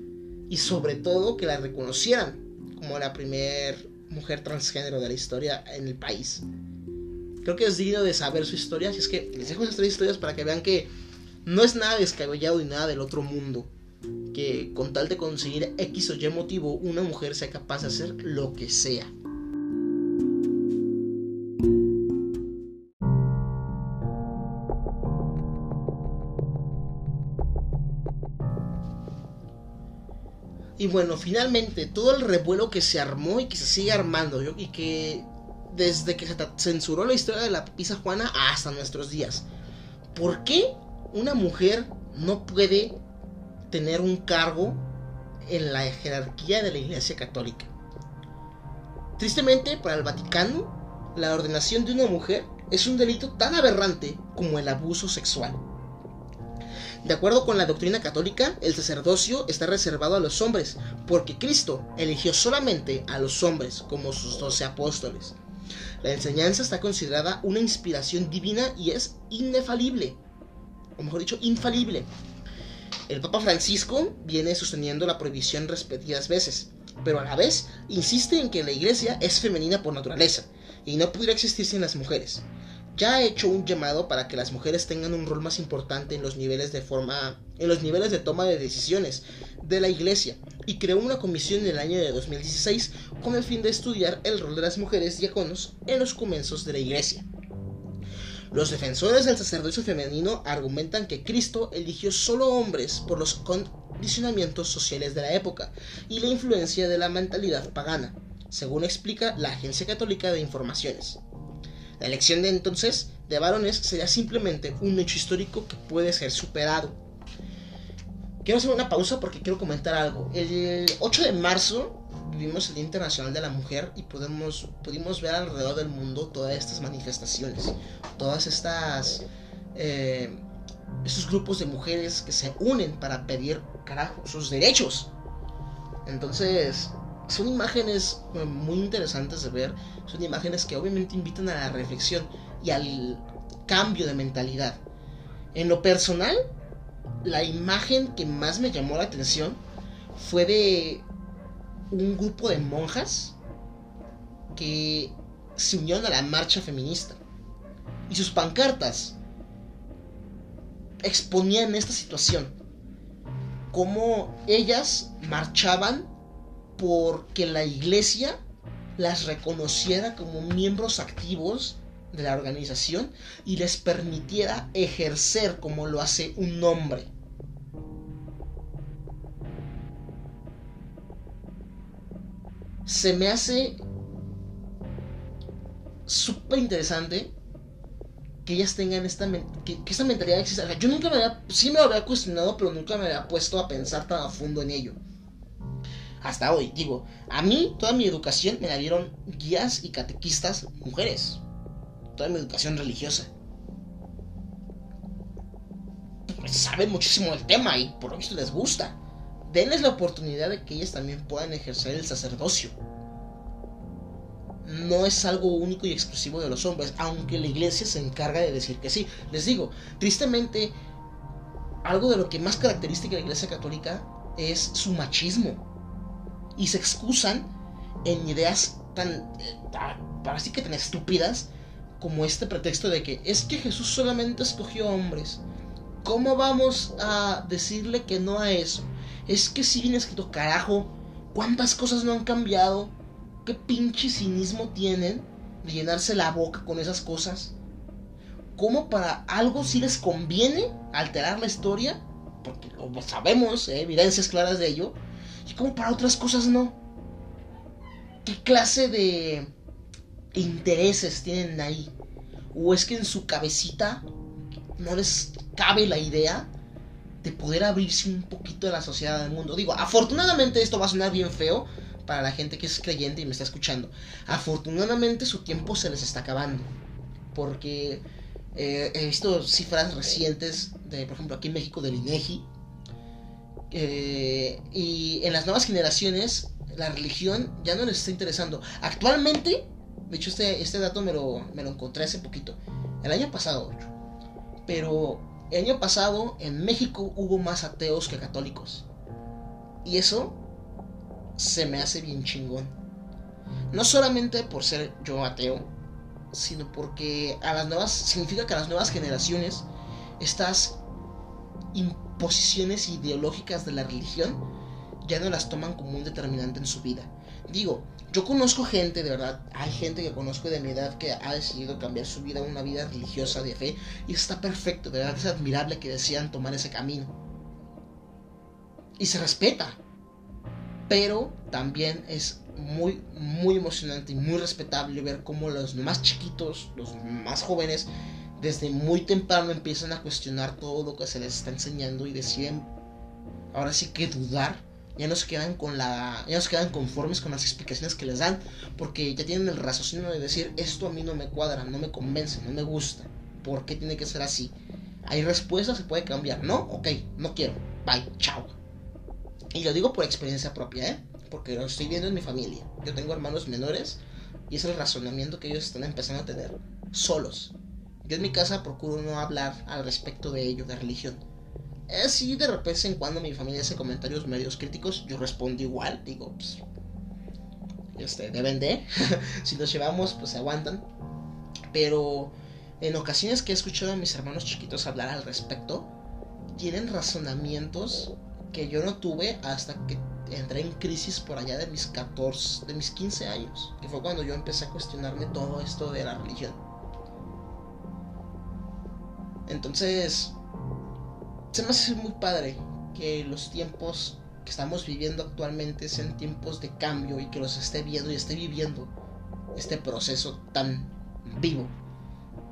A: y sobre todo que la reconocieran como la primer mujer transgénero de la historia en el país. Creo que es digno de saber su historia, así es que les dejo esas tres historias para que vean que no es nada descabellado ni nada del otro mundo. Que con tal de conseguir X o Y motivo, una mujer sea capaz de hacer lo que sea. Y bueno, finalmente todo el revuelo que se armó y que se sigue armando y que desde que se censuró la historia de la pizza Juana hasta nuestros días. ¿Por qué una mujer no puede tener un cargo en la jerarquía de la Iglesia Católica? Tristemente, para el Vaticano, la ordenación de una mujer es un delito tan aberrante como el abuso sexual. De acuerdo con la doctrina católica, el sacerdocio está reservado a los hombres, porque Cristo eligió solamente a los hombres como sus doce apóstoles. La enseñanza está considerada una inspiración divina y es inefalible, o mejor dicho, infalible. El Papa Francisco viene sosteniendo la prohibición repetidas veces, pero a la vez insiste en que la iglesia es femenina por naturaleza y no pudiera existir sin las mujeres ya ha hecho un llamado para que las mujeres tengan un rol más importante en los niveles de forma en los niveles de toma de decisiones de la iglesia y creó una comisión en el año de 2016 con el fin de estudiar el rol de las mujeres diáconos en los comienzos de la iglesia. Los defensores del sacerdocio femenino argumentan que Cristo eligió solo hombres por los condicionamientos sociales de la época y la influencia de la mentalidad pagana, según explica la Agencia Católica de Informaciones. La elección de entonces de varones sería simplemente un hecho histórico que puede ser superado. Quiero hacer una pausa porque quiero comentar algo. El 8 de marzo vivimos el Día Internacional de la Mujer y podemos, pudimos ver alrededor del mundo todas estas manifestaciones, todas estas... Eh, estos grupos de mujeres que se unen para pedir, carajo, sus derechos. Entonces, son imágenes eh, muy interesantes de ver, son imágenes que obviamente invitan a la reflexión y al cambio de mentalidad. En lo personal, la imagen que más me llamó la atención fue de un grupo de monjas que se unieron a la marcha feminista. Y sus pancartas exponían esta situación. Cómo ellas marchaban porque la iglesia las reconociera como miembros activos de la organización y les permitiera ejercer como lo hace un hombre. Se me hace súper interesante que ellas tengan esta que, esta mentalidad exista. Yo nunca me había, sí me lo había cuestionado, pero nunca me había puesto a pensar tan a fondo en ello hasta hoy. Digo, a mí toda mi educación me la dieron guías y catequistas mujeres. Toda mi educación religiosa. Pues, saben muchísimo del tema y por lo visto les gusta. Denles la oportunidad de que ellas también puedan ejercer el sacerdocio. No es algo único y exclusivo de los hombres, aunque la iglesia se encarga de decir que sí. Les digo, tristemente, algo de lo que más caracteriza a la iglesia católica es su machismo y se excusan en ideas tan, eh, así que tan estúpidas como este pretexto de que es que Jesús solamente escogió hombres. ¿Cómo vamos a decirle que no a eso? Es que si viene escrito, carajo, ¿cuántas cosas no han cambiado? ¿Qué pinche cinismo tienen de llenarse la boca con esas cosas? ¿Cómo para algo sí les conviene alterar la historia? Porque lo sabemos, ¿eh? evidencias claras de ello y como para otras cosas no. ¿Qué clase de intereses tienen ahí? ¿O es que en su cabecita no les cabe la idea de poder abrirse un poquito de la sociedad del mundo? Digo, afortunadamente esto va a sonar bien feo para la gente que es creyente y me está escuchando. Afortunadamente su tiempo se les está acabando. Porque eh, he visto cifras recientes de, por ejemplo, aquí en México del INEGI eh, y en las nuevas generaciones, la religión ya no les está interesando. Actualmente, de hecho, este, este dato me lo, me lo encontré hace poquito, el año pasado, pero El año pasado en México hubo más ateos que católicos. Y eso se me hace bien chingón. No solamente por ser yo ateo, sino porque a las nuevas significa que a las nuevas generaciones estas imposiciones ideológicas de la religión ya no las toman como un determinante en su vida. Digo, yo conozco gente, de verdad, hay gente que conozco de mi edad que ha decidido cambiar su vida a una vida religiosa de fe y está perfecto, de verdad es admirable que decidan tomar ese camino. Y se respeta, pero también es muy, muy emocionante y muy respetable ver cómo los más chiquitos, los más jóvenes, desde muy temprano empiezan a cuestionar todo lo que se les está enseñando y deciden ahora sí que dudar. Ya no se quedan con la ya no se quedan conformes con las explicaciones que les dan porque ya tienen el raciocinio de decir esto a mí no me cuadra no me convence no me gusta. Por qué tiene que ser así hay respuestas se puede cambiar no ok no quiero. Bye chao y lo digo por experiencia propia eh porque lo estoy viendo en mi familia. Yo tengo hermanos menores y es el razonamiento que ellos están empezando a tener solos. Yo en mi casa procuro no hablar al respecto de ello de religión. Eh, sí, de repente en cuando mi familia hace comentarios medios críticos, yo respondo igual, digo, pues, este, deben de, si nos llevamos, pues se aguantan. Pero en ocasiones que he escuchado a mis hermanos chiquitos hablar al respecto, tienen razonamientos que yo no tuve hasta que entré en crisis por allá de mis 14, de mis 15 años, que fue cuando yo empecé a cuestionarme todo esto de la religión. Entonces, se me hace muy padre que los tiempos que estamos viviendo actualmente sean tiempos de cambio y que los esté viendo y esté viviendo este proceso tan vivo,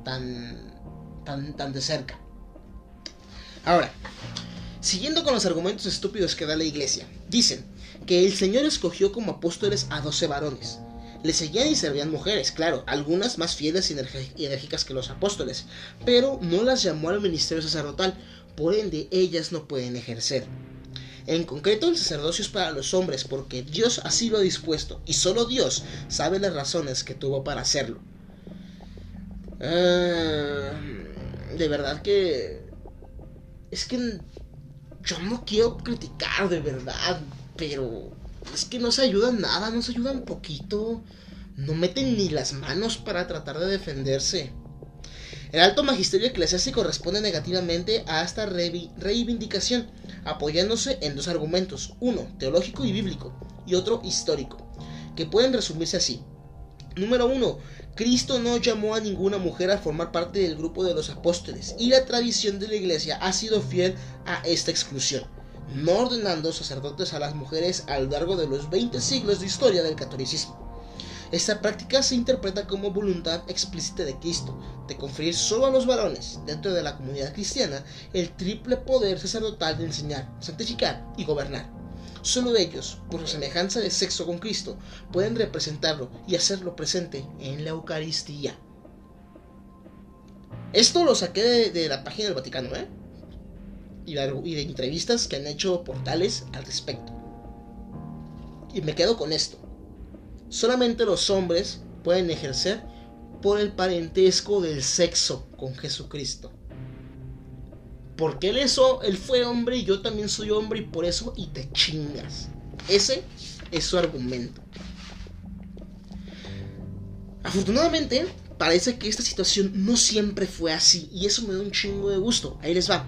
A: tan, tan, tan de cerca. Ahora, siguiendo con los argumentos estúpidos que da la iglesia, dicen que el Señor escogió como apóstoles a doce varones. Le seguían y servían mujeres, claro, algunas más fieles y enérgicas que los apóstoles, pero no las llamó al ministerio sacerdotal, por ende ellas no pueden ejercer. En concreto, el sacerdocio es para los hombres porque Dios así lo ha dispuesto y solo Dios sabe las razones que tuvo para hacerlo. Ah, de verdad que... Es que yo no quiero criticar de verdad, pero es que no se ayudan nada, no se ayudan poquito. No meten ni las manos para tratar de defenderse. El alto magisterio eclesiástico responde negativamente a esta reivindicación, apoyándose en dos argumentos, uno teológico y bíblico, y otro histórico, que pueden resumirse así. Número uno, Cristo no llamó a ninguna mujer a formar parte del grupo de los apóstoles, y la tradición de la iglesia ha sido fiel a esta exclusión, no ordenando sacerdotes a las mujeres a lo largo de los 20 siglos de historia del catolicismo. Esta práctica se interpreta como voluntad explícita de Cristo, de conferir solo a los varones, dentro de la comunidad cristiana, el triple poder sacerdotal de enseñar, santificar y gobernar. Solo ellos, por su semejanza de sexo con Cristo, pueden representarlo y hacerlo presente en la Eucaristía. Esto lo saqué de, la página del Vaticano, ¿eh? Y y de entrevistas que han hecho portales al respecto. Y me quedo con esto solamente los hombres pueden ejercer por el parentesco del sexo con Jesucristo. Porque él, eso, él fue hombre y yo también soy hombre y por eso y te chingas. Ese es su argumento. Afortunadamente, parece que esta situación no siempre fue así y eso me da un chingo de gusto. Ahí les va.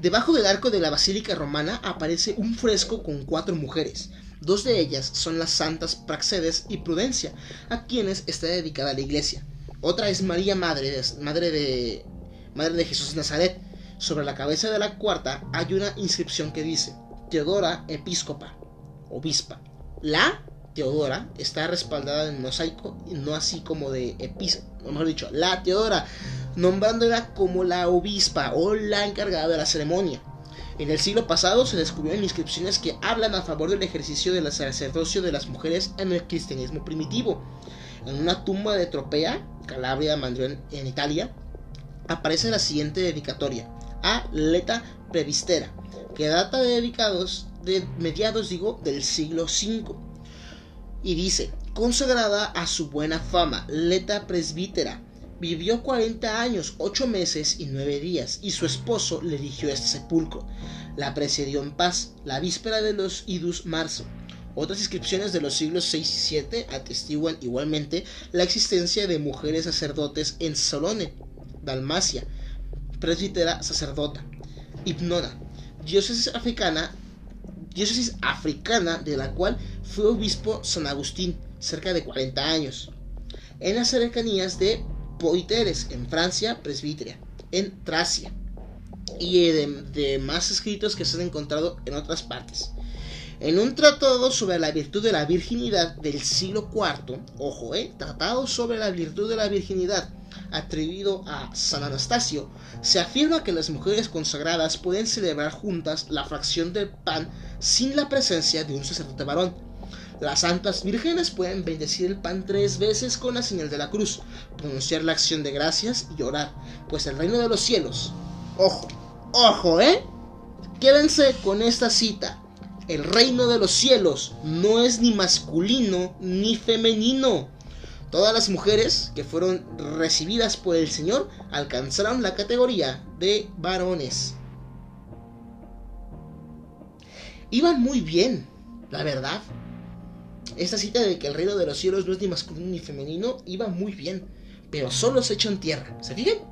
A: Debajo del arco de la Basílica Romana aparece un fresco con cuatro mujeres, Dos de ellas son las santas Praxedes y Prudencia, a quienes está dedicada la iglesia. Otra es María Madre de, Madre de, Madre de Jesús Nazaret. Sobre la cabeza de la cuarta hay una inscripción que dice Teodora Episcopa, obispa. La Teodora está respaldada en mosaico, no así como de episcopa, mejor dicho, la Teodora, nombrándola como la obispa o la encargada de la ceremonia. En el siglo pasado se descubrieron inscripciones que hablan a favor del ejercicio del sacerdocio de las mujeres en el cristianismo primitivo. En una tumba de Tropea, Calabria, Mandrión, en Italia, aparece la siguiente dedicatoria a Leta Previstera, que data de dedicados de mediados digo del siglo V. Y dice, consagrada a su buena fama, Leta Presbítera, vivió 40 años, 8 meses y 9 días, y su esposo le eligió este sepulcro. La precedió en paz, la víspera de los idus marzo. Otras inscripciones de los siglos 6 y 7 atestiguan igualmente la existencia de mujeres sacerdotes en Solone, Dalmacia, presbítera sacerdota, Hipnona, diócesis africana, diócesis africana de la cual fue obispo San Agustín, cerca de 40 años. En las cercanías de Poiteres, en Francia, presbítera, en Tracia, y de, de más escritos que se han encontrado en otras partes. En un tratado sobre la virtud de la virginidad del siglo IV, ojo, eh, tratado sobre la virtud de la virginidad atribuido a San Anastasio, se afirma que las mujeres consagradas pueden celebrar juntas la fracción del pan sin la presencia de un sacerdote varón. Las santas vírgenes pueden bendecir el pan tres veces con la señal de la cruz, pronunciar la acción de gracias y orar, pues el reino de los cielos, ojo, ojo, ¿eh? Quédense con esta cita el reino de los cielos no es ni masculino ni femenino. Todas las mujeres que fueron recibidas por el Señor alcanzaron la categoría de varones. Iban muy bien, la verdad. Esta cita de que el reino de los cielos no es ni masculino ni femenino iba muy bien, pero solo se echó en tierra. ¿Se fijan?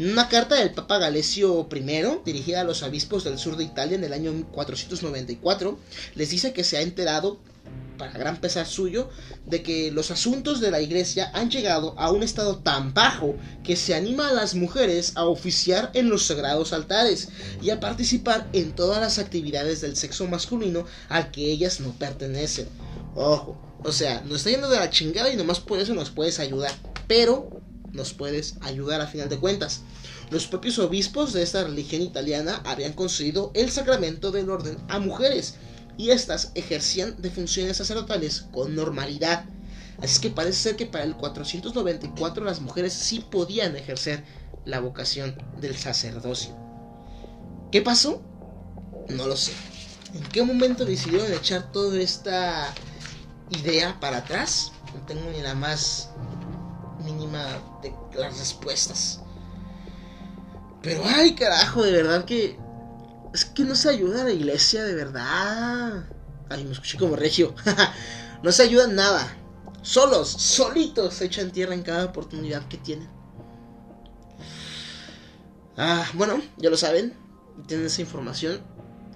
A: En una carta del Papa Galesio I, dirigida a los obispos del sur de Italia en el año 494, les dice que se ha enterado, para gran pesar suyo, de que los asuntos de la iglesia han llegado a un estado tan bajo que se anima a las mujeres a oficiar en los sagrados altares y a participar en todas las actividades del sexo masculino al que ellas no pertenecen. Ojo, o sea, nos está yendo de la chingada y nomás por eso nos puedes ayudar. Pero nos puedes ayudar a final de cuentas. Los propios obispos de esta religión italiana habían concedido el sacramento del orden a mujeres y éstas ejercían de funciones sacerdotales con normalidad. Así que parece ser que para el 494 las mujeres sí podían ejercer la vocación del sacerdocio. ¿Qué pasó? No lo sé. ¿En qué momento decidieron echar toda esta idea para atrás? No tengo ni la más de las respuestas. Pero ay, carajo, de verdad que es que no se ayuda a la iglesia, de verdad. Ay, me escuché como regio. no se ayuda en nada. Solos, solitos se echan tierra en cada oportunidad que tienen. Ah, bueno, ya lo saben. Tienen esa información.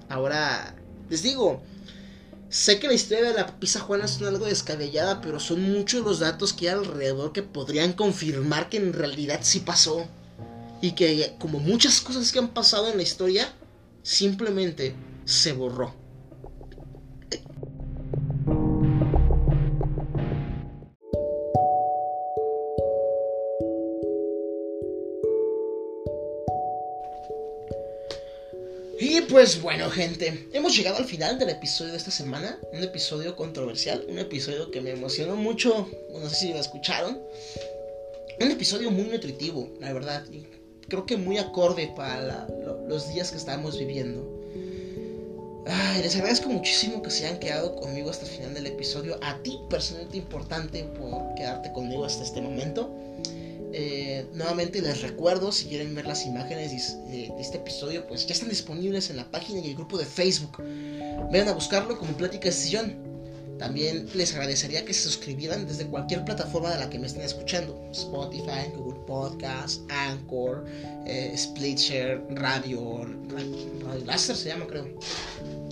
A: Ahora, les digo, Sé que la historia de la pizza Juana es algo descabellada, pero son muchos los datos que hay alrededor que podrían confirmar que en realidad sí pasó. Y que como muchas cosas que han pasado en la historia, simplemente se borró. Y pues bueno, gente, hemos llegado al final del episodio de esta semana. Un episodio controversial, un episodio que me emocionó mucho. No sé si lo escucharon. Un episodio muy nutritivo, la verdad. Y creo que muy acorde para los días que estamos viviendo. Les agradezco muchísimo que se hayan quedado conmigo hasta el final del episodio. A ti, personalmente importante, por quedarte conmigo hasta este momento. Eh, nuevamente les recuerdo, si quieren ver las imágenes de, este episodio, pues ya están disponibles en la página y el grupo de Facebook. Vayan a buscarlo como Pláticas de Sillón. También les agradecería que se suscribieran desde cualquier plataforma de la que me estén escuchando. Spotify, Google Podcast, Anchor, eh, Splitshare, Radio, Radio Laser se llama creo.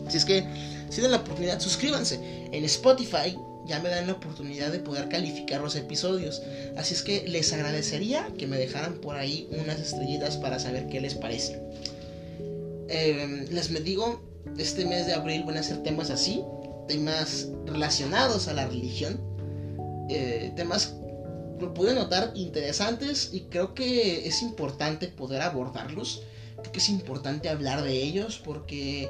A: Así es que si tienen la oportunidad, suscríbanse. En Spotify ya me dan la oportunidad de poder calificar los episodios. Así es que les agradecería que me dejaran por ahí unas estrellitas para saber qué les parece. Em, les me digo, este mes de abril van a ser temas así, temas relacionados a la religión, eh, temas lo pude notar interesantes y creo que es importante poder abordarlos. Creo que es importante hablar de ellos porque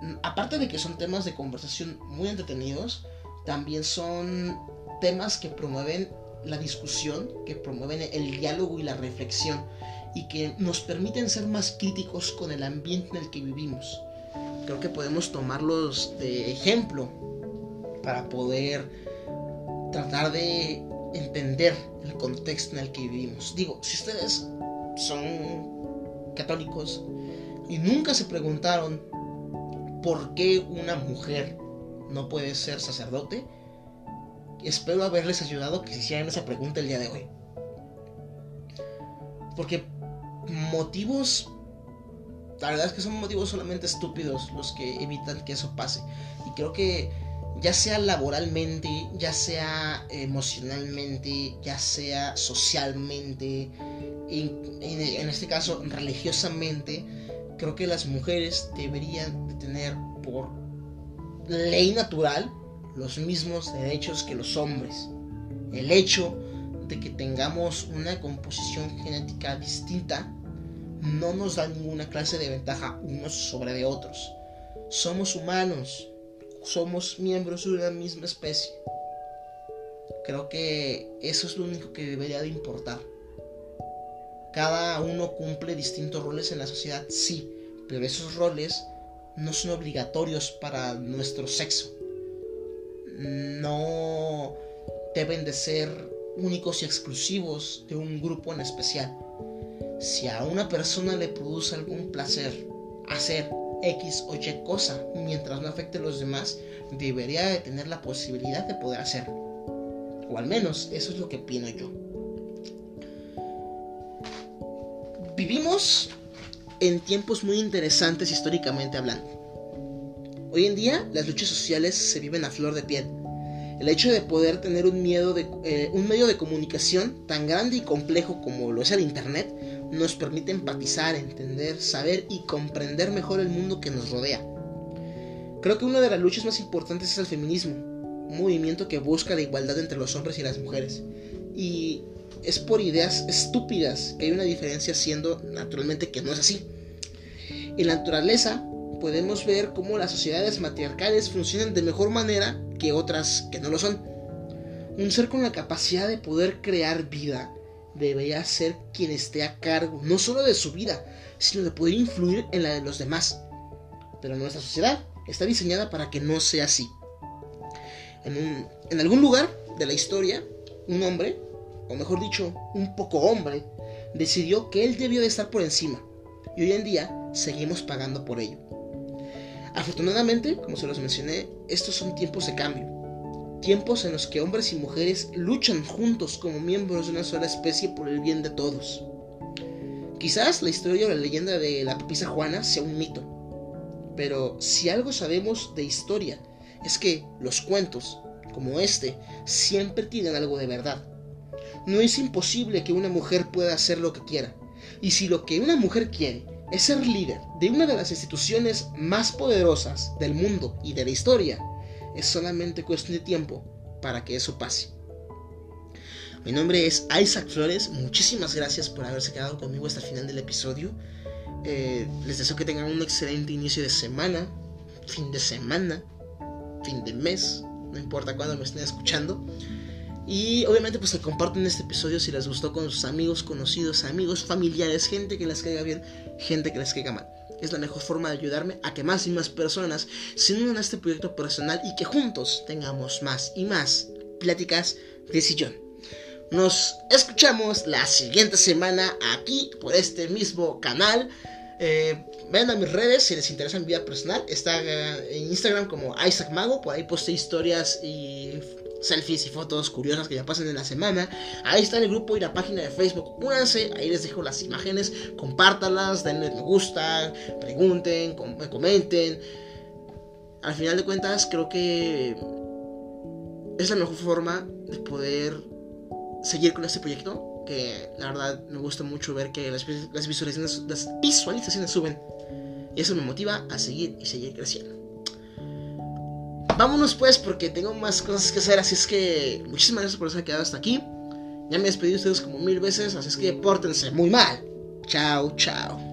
A: mm, aparte de que son temas de conversación muy entretenidos, también son temas que promueven la discusión, que promueven el diálogo y la reflexión y que nos permiten ser más críticos con el ambiente en el que vivimos. Creo que podemos tomarlos de ejemplo para poder tratar de entender el contexto en el que vivimos. Digo, si ustedes son católicos y nunca se preguntaron por qué una mujer no puede ser sacerdote, espero haberles ayudado que se hicieran esa pregunta el día de hoy. Porque motivos, la verdad es que son motivos solamente estúpidos los que evitan que eso pase. Y creo que ya sea laboralmente, ya sea emocionalmente, ya sea socialmente, en, en, este caso religiosamente, creo que las mujeres deberían de tener por ley natural los mismos derechos que los hombres. El hecho de que tengamos una composición genética distinta no nos da ninguna clase de ventaja unos sobre de otros. Somos humanos, somos miembros de una misma especie. Creo que eso es lo único que debería de importar. Cada uno cumple distintos roles en la sociedad, sí, pero esos roles no son obligatorios para nuestro sexo. No deben de ser únicos y exclusivos de un grupo en especial. Si a una persona le produce algún placer hacer X o Y cosa mientras no afecte a los demás, debería de tener la posibilidad de poder hacerlo. O al menos eso es lo que opino yo. Vivimos en tiempos muy interesantes históricamente hablando. Hoy en día las luchas sociales se viven a flor de piel. El hecho de poder tener un, miedo de, eh, un medio de comunicación tan grande y complejo como lo es el Internet nos permite empatizar, entender, saber y comprender mejor el mundo que nos rodea. Creo que una de las luchas más importantes es el feminismo, un movimiento que busca la igualdad entre los hombres y las mujeres. Y es por ideas estúpidas que hay una diferencia siendo naturalmente que no es así. En la naturaleza podemos ver cómo las sociedades matriarcales funcionan de mejor manera que otras que no lo son. Un ser con la capacidad de poder crear vida debería ser quien esté a cargo no solo de su vida, sino de poder influir en la de los demás. Pero nuestra sociedad está diseñada para que no sea así. En, algún lugar de la historia, un hombre, o mejor dicho, un poco hombre, decidió que él debió de estar por encima. Y hoy en día seguimos pagando por ello. Afortunadamente, como se los mencioné, estos son tiempos de cambio tiempos en los que hombres y mujeres luchan juntos como miembros de una sola especie por el bien de todos. Quizás la historia o la leyenda de la papisa Juana sea un mito, pero si algo sabemos de historia es que los cuentos, como este, siempre tienen algo de verdad. No es imposible que una mujer pueda hacer lo que quiera, y si lo que una mujer quiere es ser líder de una de las instituciones más poderosas del mundo y de la historia, es solamente cuestión de tiempo para que eso pase. Mi nombre es Isaac Flores. Muchísimas gracias por haberse quedado conmigo hasta el final del episodio. Eh, les deseo que tengan un excelente inicio de semana, fin de semana, fin de mes, no importa cuándo me estén escuchando. Y obviamente pues comparten este episodio si les gustó con sus amigos, conocidos, amigos, familiares, gente que les caiga bien, gente que les caiga mal es la mejor forma de ayudarme a que más y más personas se unan a este proyecto personal y que juntos tengamos más y más pláticas de sillón. Nos escuchamos la siguiente semana aquí por este mismo canal. Eh, a mis redes si les interesa mi vida personal. Está en Instagram como Isaac Mago. Por ahí posté historias y selfies y fotos curiosas que ya pasan en la semana. Ahí está el grupo y la página de Facebook. Únanse, ahí les dejo las imágenes, compártalas, denle me gusta, pregunten, comenten. Al final de cuentas, creo que es la mejor forma de poder seguir con este proyecto. Que la verdad me gusta mucho ver que las, las las visualizaciones suben. Y eso me motiva a seguir y seguir creciendo. Vámonos pues porque tengo más cosas que hacer, así es que muchísimas gracias por haber quedado hasta aquí. Ya me despedí de ustedes como mil veces, así es que pórtense muy mal. Chao, chao.